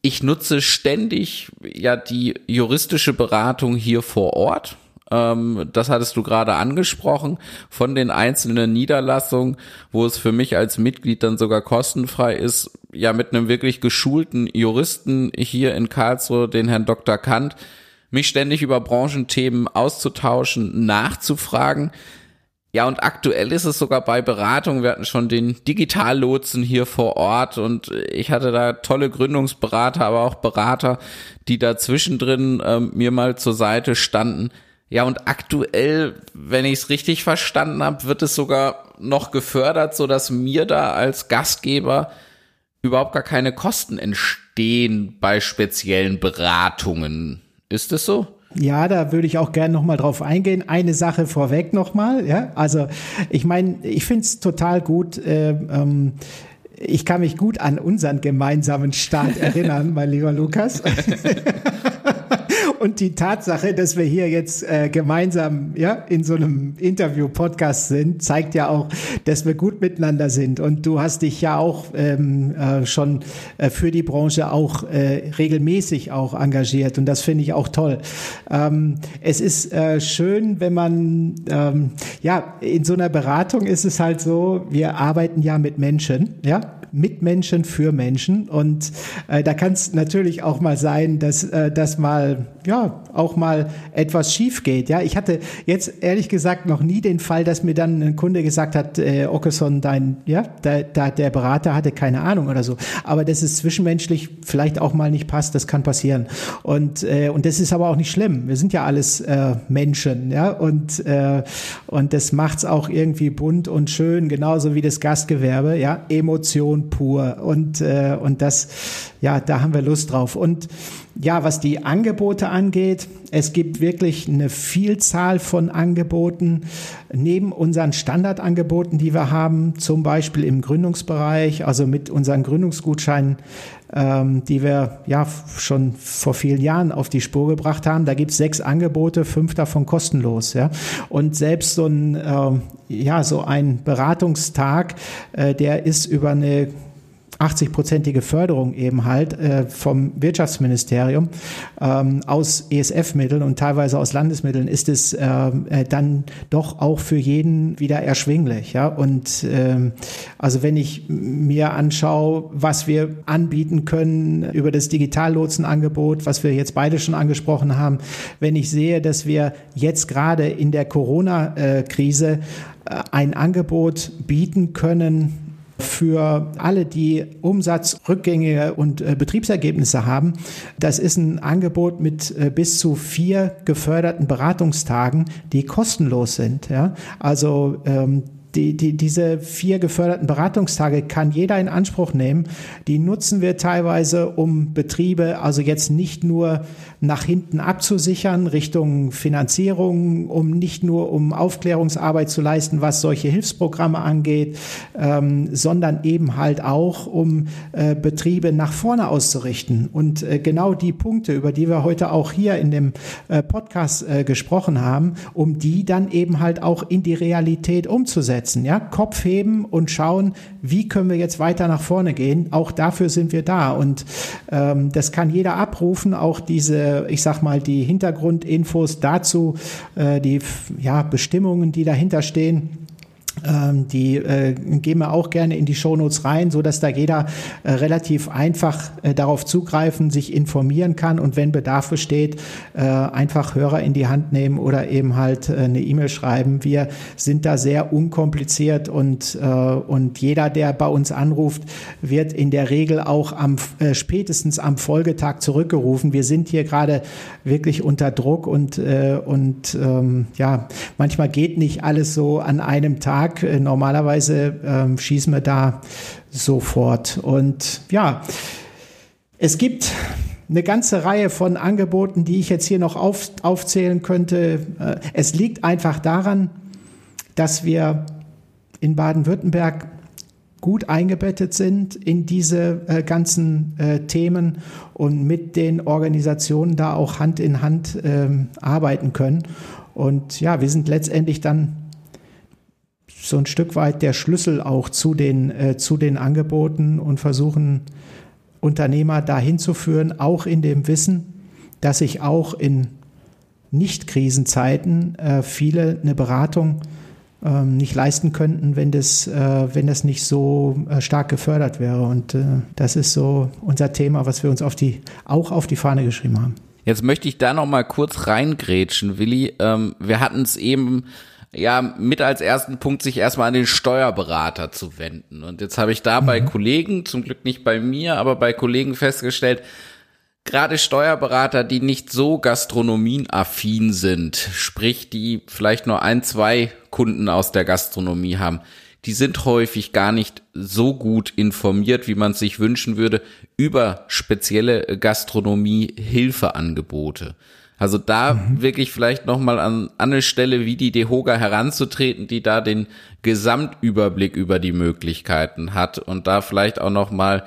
ich nutze ständig ja die juristische Beratung hier vor Ort. Ähm, das hattest du gerade angesprochen von den einzelnen Niederlassungen, wo es für mich als Mitglied dann sogar kostenfrei ist, ja mit einem wirklich geschulten Juristen hier in Karlsruhe, den Herrn Dr. Kant, mich ständig über Branchenthemen auszutauschen, nachzufragen. Ja, und aktuell ist es sogar bei Beratung. Wir hatten schon den Digitallotsen hier vor Ort und ich hatte da tolle Gründungsberater, aber auch Berater, die da zwischendrin ähm, mir mal zur Seite standen. Ja, und aktuell, wenn ich es richtig verstanden habe, wird es sogar noch gefördert, so dass mir da als Gastgeber überhaupt gar keine Kosten entstehen bei speziellen Beratungen. Ist das so? Ja, da würde ich auch gerne nochmal drauf eingehen. Eine Sache vorweg nochmal. Ja, also ich meine, ich finde es total gut. Äh, ähm, ich kann mich gut an unseren gemeinsamen Start erinnern, mein lieber Lukas. <laughs> und die Tatsache, dass wir hier jetzt äh, gemeinsam ja, in so einem Interview-Podcast sind, zeigt ja auch, dass wir gut miteinander sind. Und du hast dich ja auch ähm, äh, schon äh, für die Branche auch äh, regelmäßig auch engagiert. Und das finde ich auch toll. Ähm, es ist äh, schön, wenn man, ähm, ja, in so einer Beratung ist es halt so, wir arbeiten ja mit Menschen, ja, mit Menschen für Menschen. Und äh, da kann es natürlich auch mal sein, dass äh, das mal ja auch mal etwas schief geht. Ja, ich hatte jetzt ehrlich gesagt noch nie den Fall, dass mir dann ein Kunde gesagt hat, äh, Ockeson, dein ja, da, da, der Berater hatte keine Ahnung oder so. Aber dass es zwischenmenschlich vielleicht auch mal nicht passt, das kann passieren. Und äh, und das ist aber auch nicht schlimm. Wir sind ja alles äh, Menschen, ja und äh, und das macht's auch irgendwie bunt und schön, genauso wie das Gastgewerbe. Ja, Emotion pur. Und, äh, und das, ja, da haben wir Lust drauf. Und ja, was die Angebote angeht, es gibt wirklich eine Vielzahl von Angeboten neben unseren Standardangeboten, die wir haben, zum Beispiel im Gründungsbereich, also mit unseren Gründungsgutscheinen, ähm, die wir ja schon vor vielen Jahren auf die Spur gebracht haben. Da gibt es sechs Angebote, fünf davon kostenlos. Ja, und selbst so ein äh, ja so ein Beratungstag, äh, der ist über eine 80-prozentige Förderung eben halt äh, vom Wirtschaftsministerium ähm, aus ESF-Mitteln und teilweise aus Landesmitteln ist es äh, äh, dann doch auch für jeden wieder erschwinglich. Ja? Und ähm, also wenn ich mir anschaue, was wir anbieten können über das Digitallotsenangebot, was wir jetzt beide schon angesprochen haben, wenn ich sehe, dass wir jetzt gerade in der Corona-Krise äh, ein Angebot bieten können, für alle, die Umsatzrückgänge und äh, Betriebsergebnisse haben. Das ist ein Angebot mit äh, bis zu vier geförderten Beratungstagen, die kostenlos sind. Ja? Also ähm, die, die, diese vier geförderten Beratungstage kann jeder in Anspruch nehmen. Die nutzen wir teilweise, um Betriebe also jetzt nicht nur nach hinten abzusichern Richtung Finanzierung, um nicht nur um Aufklärungsarbeit zu leisten, was solche Hilfsprogramme angeht, ähm, sondern eben halt auch, um äh, Betriebe nach vorne auszurichten. Und äh, genau die Punkte, über die wir heute auch hier in dem äh, Podcast äh, gesprochen haben, um die dann eben halt auch in die Realität umzusetzen. Ja, Kopf heben und schauen, wie können wir jetzt weiter nach vorne gehen. Auch dafür sind wir da. Und ähm, das kann jeder abrufen, auch diese ich sag mal, die Hintergrundinfos dazu, äh, die ja, Bestimmungen, die dahinter stehen ähm, die äh, gehen wir auch gerne in die Shownotes rein, so dass da jeder äh, relativ einfach äh, darauf zugreifen, sich informieren kann und wenn Bedarf besteht, äh, einfach Hörer in die Hand nehmen oder eben halt äh, eine E-Mail schreiben. Wir sind da sehr unkompliziert und, äh, und jeder, der bei uns anruft, wird in der Regel auch am äh, spätestens am Folgetag zurückgerufen. Wir sind hier gerade wirklich unter Druck und, äh, und ähm, ja, manchmal geht nicht alles so an einem Tag Tag. Äh, normalerweise ähm, schießen wir da sofort. Und ja, es gibt eine ganze Reihe von Angeboten, die ich jetzt hier noch auf, aufzählen könnte. Äh, es liegt einfach daran, dass wir in Baden-Württemberg gut eingebettet sind in diese äh, ganzen äh, Themen und mit den Organisationen da auch Hand in Hand ähm, arbeiten können. Und ja, wir sind letztendlich dann so ein Stück weit der Schlüssel auch zu den, äh, zu den Angeboten und versuchen Unternehmer dahin zu führen, auch in dem Wissen, dass sich auch in Nicht-Krisenzeiten äh, viele eine Beratung ähm, nicht leisten könnten, wenn das, äh, wenn das nicht so äh, stark gefördert wäre. Und äh, das ist so unser Thema, was wir uns auf die, auch auf die Fahne geschrieben haben. Jetzt möchte ich da noch mal kurz reingrätschen, Willi. Ähm, wir hatten es eben ja mit als ersten Punkt sich erstmal an den Steuerberater zu wenden. Und jetzt habe ich da mhm. bei Kollegen, zum Glück nicht bei mir, aber bei Kollegen festgestellt, gerade Steuerberater, die nicht so gastronomienaffin sind, sprich die vielleicht nur ein, zwei Kunden aus der Gastronomie haben, die sind häufig gar nicht so gut informiert, wie man sich wünschen würde, über spezielle Gastronomie-Hilfeangebote. Also da mhm. wirklich vielleicht nochmal an, an eine Stelle wie die DEHOGA heranzutreten, die da den Gesamtüberblick über die Möglichkeiten hat und da vielleicht auch nochmal,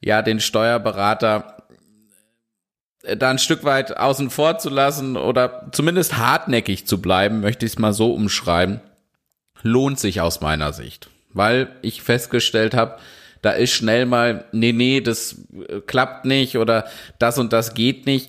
ja, den Steuerberater äh, da ein Stück weit außen vor zu lassen oder zumindest hartnäckig zu bleiben, möchte ich es mal so umschreiben, lohnt sich aus meiner Sicht. Weil ich festgestellt habe, da ist schnell mal, nee, nee, das äh, klappt nicht oder das und das geht nicht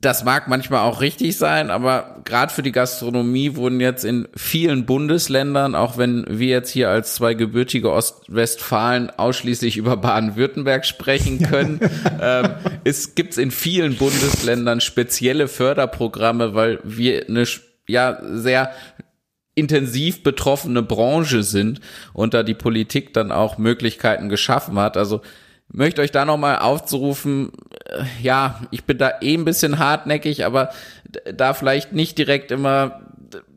das mag manchmal auch richtig sein, aber gerade für die Gastronomie wurden jetzt in vielen Bundesländern, auch wenn wir jetzt hier als zwei gebürtige Ostwestfalen ausschließlich über Baden-Württemberg sprechen können, ähm, es gibt in vielen Bundesländern spezielle Förderprogramme, weil wir eine ja sehr intensiv betroffene Branche sind und da die Politik dann auch Möglichkeiten geschaffen hat. Also möchte euch da nochmal aufzurufen, äh, ja, ich bin da eh ein bisschen hartnäckig, aber da vielleicht nicht direkt immer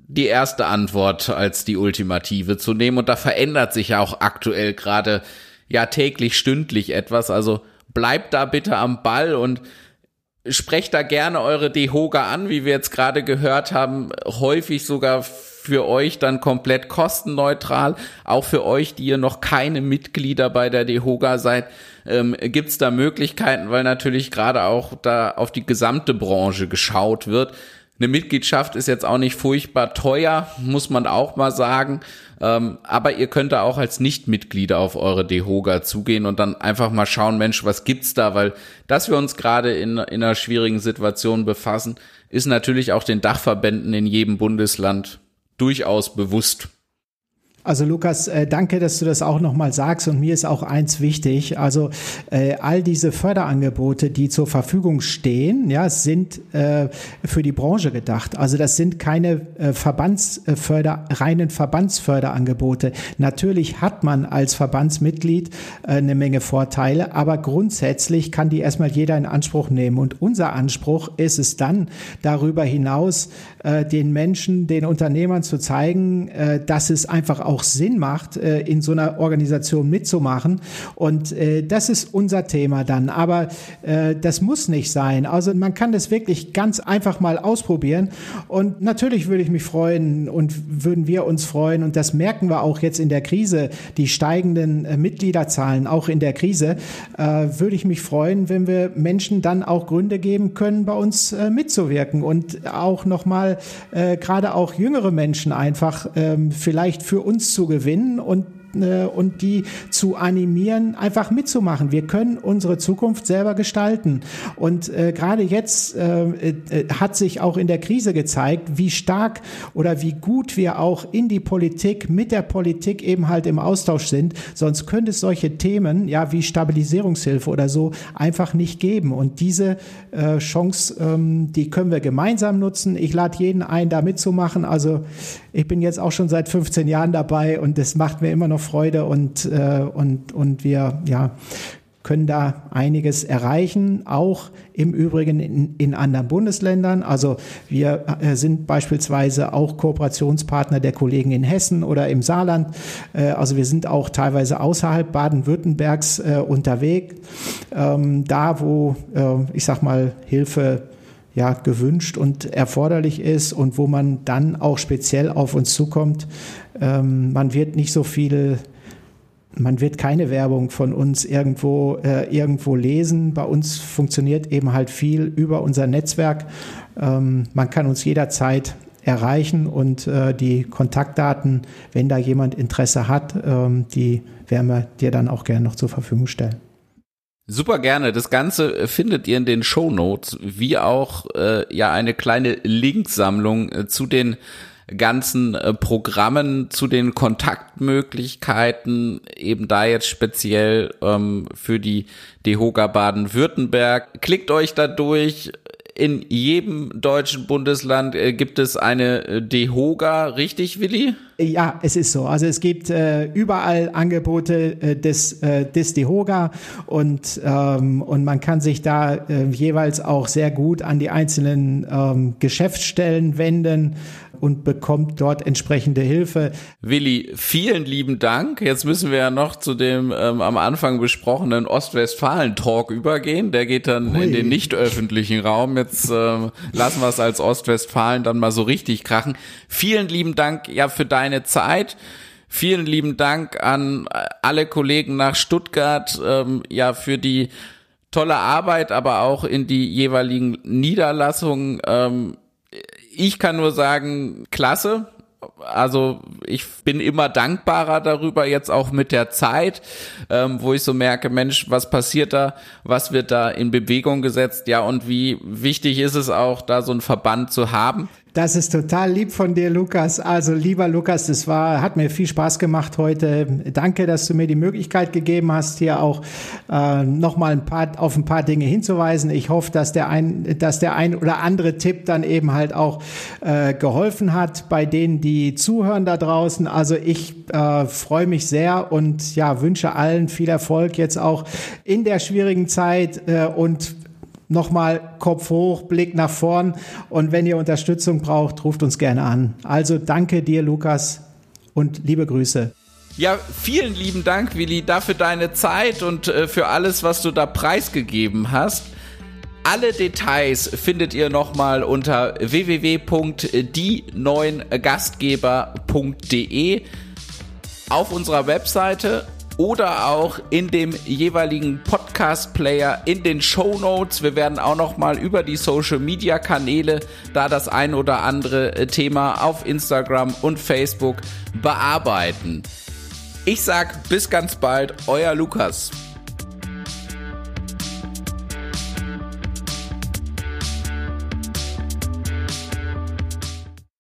die erste Antwort als die ultimative zu nehmen. Und da verändert sich ja auch aktuell gerade ja täglich, stündlich etwas. Also bleibt da bitte am Ball und sprecht da gerne eure Dehoga an, wie wir jetzt gerade gehört haben, häufig sogar für euch dann komplett kostenneutral. Auch für euch, die ihr noch keine Mitglieder bei der Dehoga seid, ähm, gibt es da Möglichkeiten, weil natürlich gerade auch da auf die gesamte Branche geschaut wird. Eine Mitgliedschaft ist jetzt auch nicht furchtbar teuer, muss man auch mal sagen. Ähm, aber ihr könnt da auch als Nichtmitglieder auf eure Dehoga zugehen und dann einfach mal schauen, Mensch, was gibt's da? Weil, dass wir uns gerade in, in einer schwierigen Situation befassen, ist natürlich auch den Dachverbänden in jedem Bundesland durchaus bewusst. Also Lukas, äh, danke, dass du das auch nochmal sagst und mir ist auch eins wichtig. Also äh, all diese Förderangebote, die zur Verfügung stehen, ja, sind äh, für die Branche gedacht. Also das sind keine Verbandsförder, reinen Verbandsförderangebote. Natürlich hat man als Verbandsmitglied eine Menge Vorteile, aber grundsätzlich kann die erstmal jeder in Anspruch nehmen. Und unser Anspruch ist es dann, darüber hinaus den Menschen, den Unternehmern zu zeigen, dass es einfach auch Sinn macht, äh, in so einer Organisation mitzumachen. Und äh, das ist unser Thema dann. Aber äh, das muss nicht sein. Also man kann das wirklich ganz einfach mal ausprobieren. Und natürlich würde ich mich freuen und würden wir uns freuen. Und das merken wir auch jetzt in der Krise, die steigenden Mitgliederzahlen auch in der Krise, würde ich mich freuen, wenn wir Menschen dann auch Gründe geben können, bei uns mitzuwirken und auch nochmal gerade auch jüngere Menschen einfach ähm, vielleicht für uns uns zu gewinnen und äh, und die zu animieren, einfach mitzumachen. Wir können unsere Zukunft selber gestalten. Und äh, gerade jetzt äh, äh, hat sich auch in der Krise gezeigt, wie stark oder wie gut wir auch in die Politik, mit der Politik eben halt im Austausch sind. Sonst könnte es solche Themen, ja, wie Stabilisierungshilfe oder so, einfach nicht geben. Und diese äh, Chance, ähm, die können wir gemeinsam nutzen. Ich lade jeden ein, da mitzumachen. Also ich bin jetzt auch schon seit 15 Jahren dabei und das macht mir immer noch Freude und, äh, und, und wir ja, können da einiges erreichen, auch im Übrigen in, in anderen Bundesländern. Also wir äh, sind beispielsweise auch Kooperationspartner der Kollegen in Hessen oder im Saarland. Äh, also wir sind auch teilweise außerhalb Baden-Württembergs äh, unterwegs, ähm, da wo, ich sag mal, Hilfe ja, gewünscht und erforderlich ist und wo man dann auch speziell auf uns zukommt. Ähm, man wird nicht so viel man wird keine Werbung von uns irgendwo, äh, irgendwo lesen. Bei uns funktioniert eben halt viel über unser Netzwerk. Ähm, man kann uns jederzeit erreichen und äh, die Kontaktdaten, wenn da jemand Interesse hat, ähm, die werden wir dir dann auch gerne noch zur Verfügung stellen. Super gerne. Das Ganze äh, findet ihr in den Show Notes, wie auch äh, ja eine kleine Linksammlung äh, zu den ganzen äh, Programmen, zu den Kontaktmöglichkeiten, eben da jetzt speziell ähm, für die DEHOGA Baden-Württemberg. Klickt euch da durch, in jedem deutschen Bundesland äh, gibt es eine äh, DEHOGA, richtig, Willi? Ja, es ist so. Also es gibt äh, überall Angebote äh, des, äh, des DEHOGA und, ähm, und man kann sich da äh, jeweils auch sehr gut an die einzelnen ähm, Geschäftsstellen wenden und bekommt dort entsprechende Hilfe. Willi, vielen lieben Dank. Jetzt müssen wir ja noch zu dem ähm, am Anfang besprochenen Ostwestfalen-Talk übergehen. Der geht dann Hui. in den nicht öffentlichen Raum. Jetzt ähm, lassen wir es als Ostwestfalen dann mal so richtig krachen. Vielen lieben Dank ja für deine Zeit. Vielen lieben Dank an alle Kollegen nach Stuttgart, ähm, ja, für die tolle Arbeit, aber auch in die jeweiligen Niederlassungen. Ähm, ich kann nur sagen, klasse. Also ich bin immer dankbarer darüber, jetzt auch mit der Zeit, ähm, wo ich so merke, Mensch, was passiert da, was wird da in Bewegung gesetzt, ja, und wie wichtig ist es auch, da so einen Verband zu haben. Das ist total lieb von dir, Lukas. Also, lieber Lukas, das war, hat mir viel Spaß gemacht heute. Danke, dass du mir die Möglichkeit gegeben hast, hier auch äh, nochmal ein paar, auf ein paar Dinge hinzuweisen. Ich hoffe, dass der ein, dass der ein oder andere Tipp dann eben halt auch äh, geholfen hat bei denen, die zuhören da draußen. Also, ich äh, freue mich sehr und ja, wünsche allen viel Erfolg jetzt auch in der schwierigen Zeit äh, und nochmal Kopf hoch, Blick nach vorn. Und wenn ihr Unterstützung braucht, ruft uns gerne an. Also danke dir, Lukas, und liebe Grüße. Ja, vielen lieben Dank, Willi, dafür deine Zeit und äh, für alles, was du da preisgegeben hast. Alle Details findet ihr nochmal unter www.die9gastgeber.de auf unserer Webseite oder auch in dem jeweiligen Podcast-Player in den Show Notes. Wir werden auch noch mal über die Social-Media-Kanäle da das ein oder andere äh, Thema auf Instagram und Facebook bearbeiten. Ich sag bis ganz bald, euer Lukas.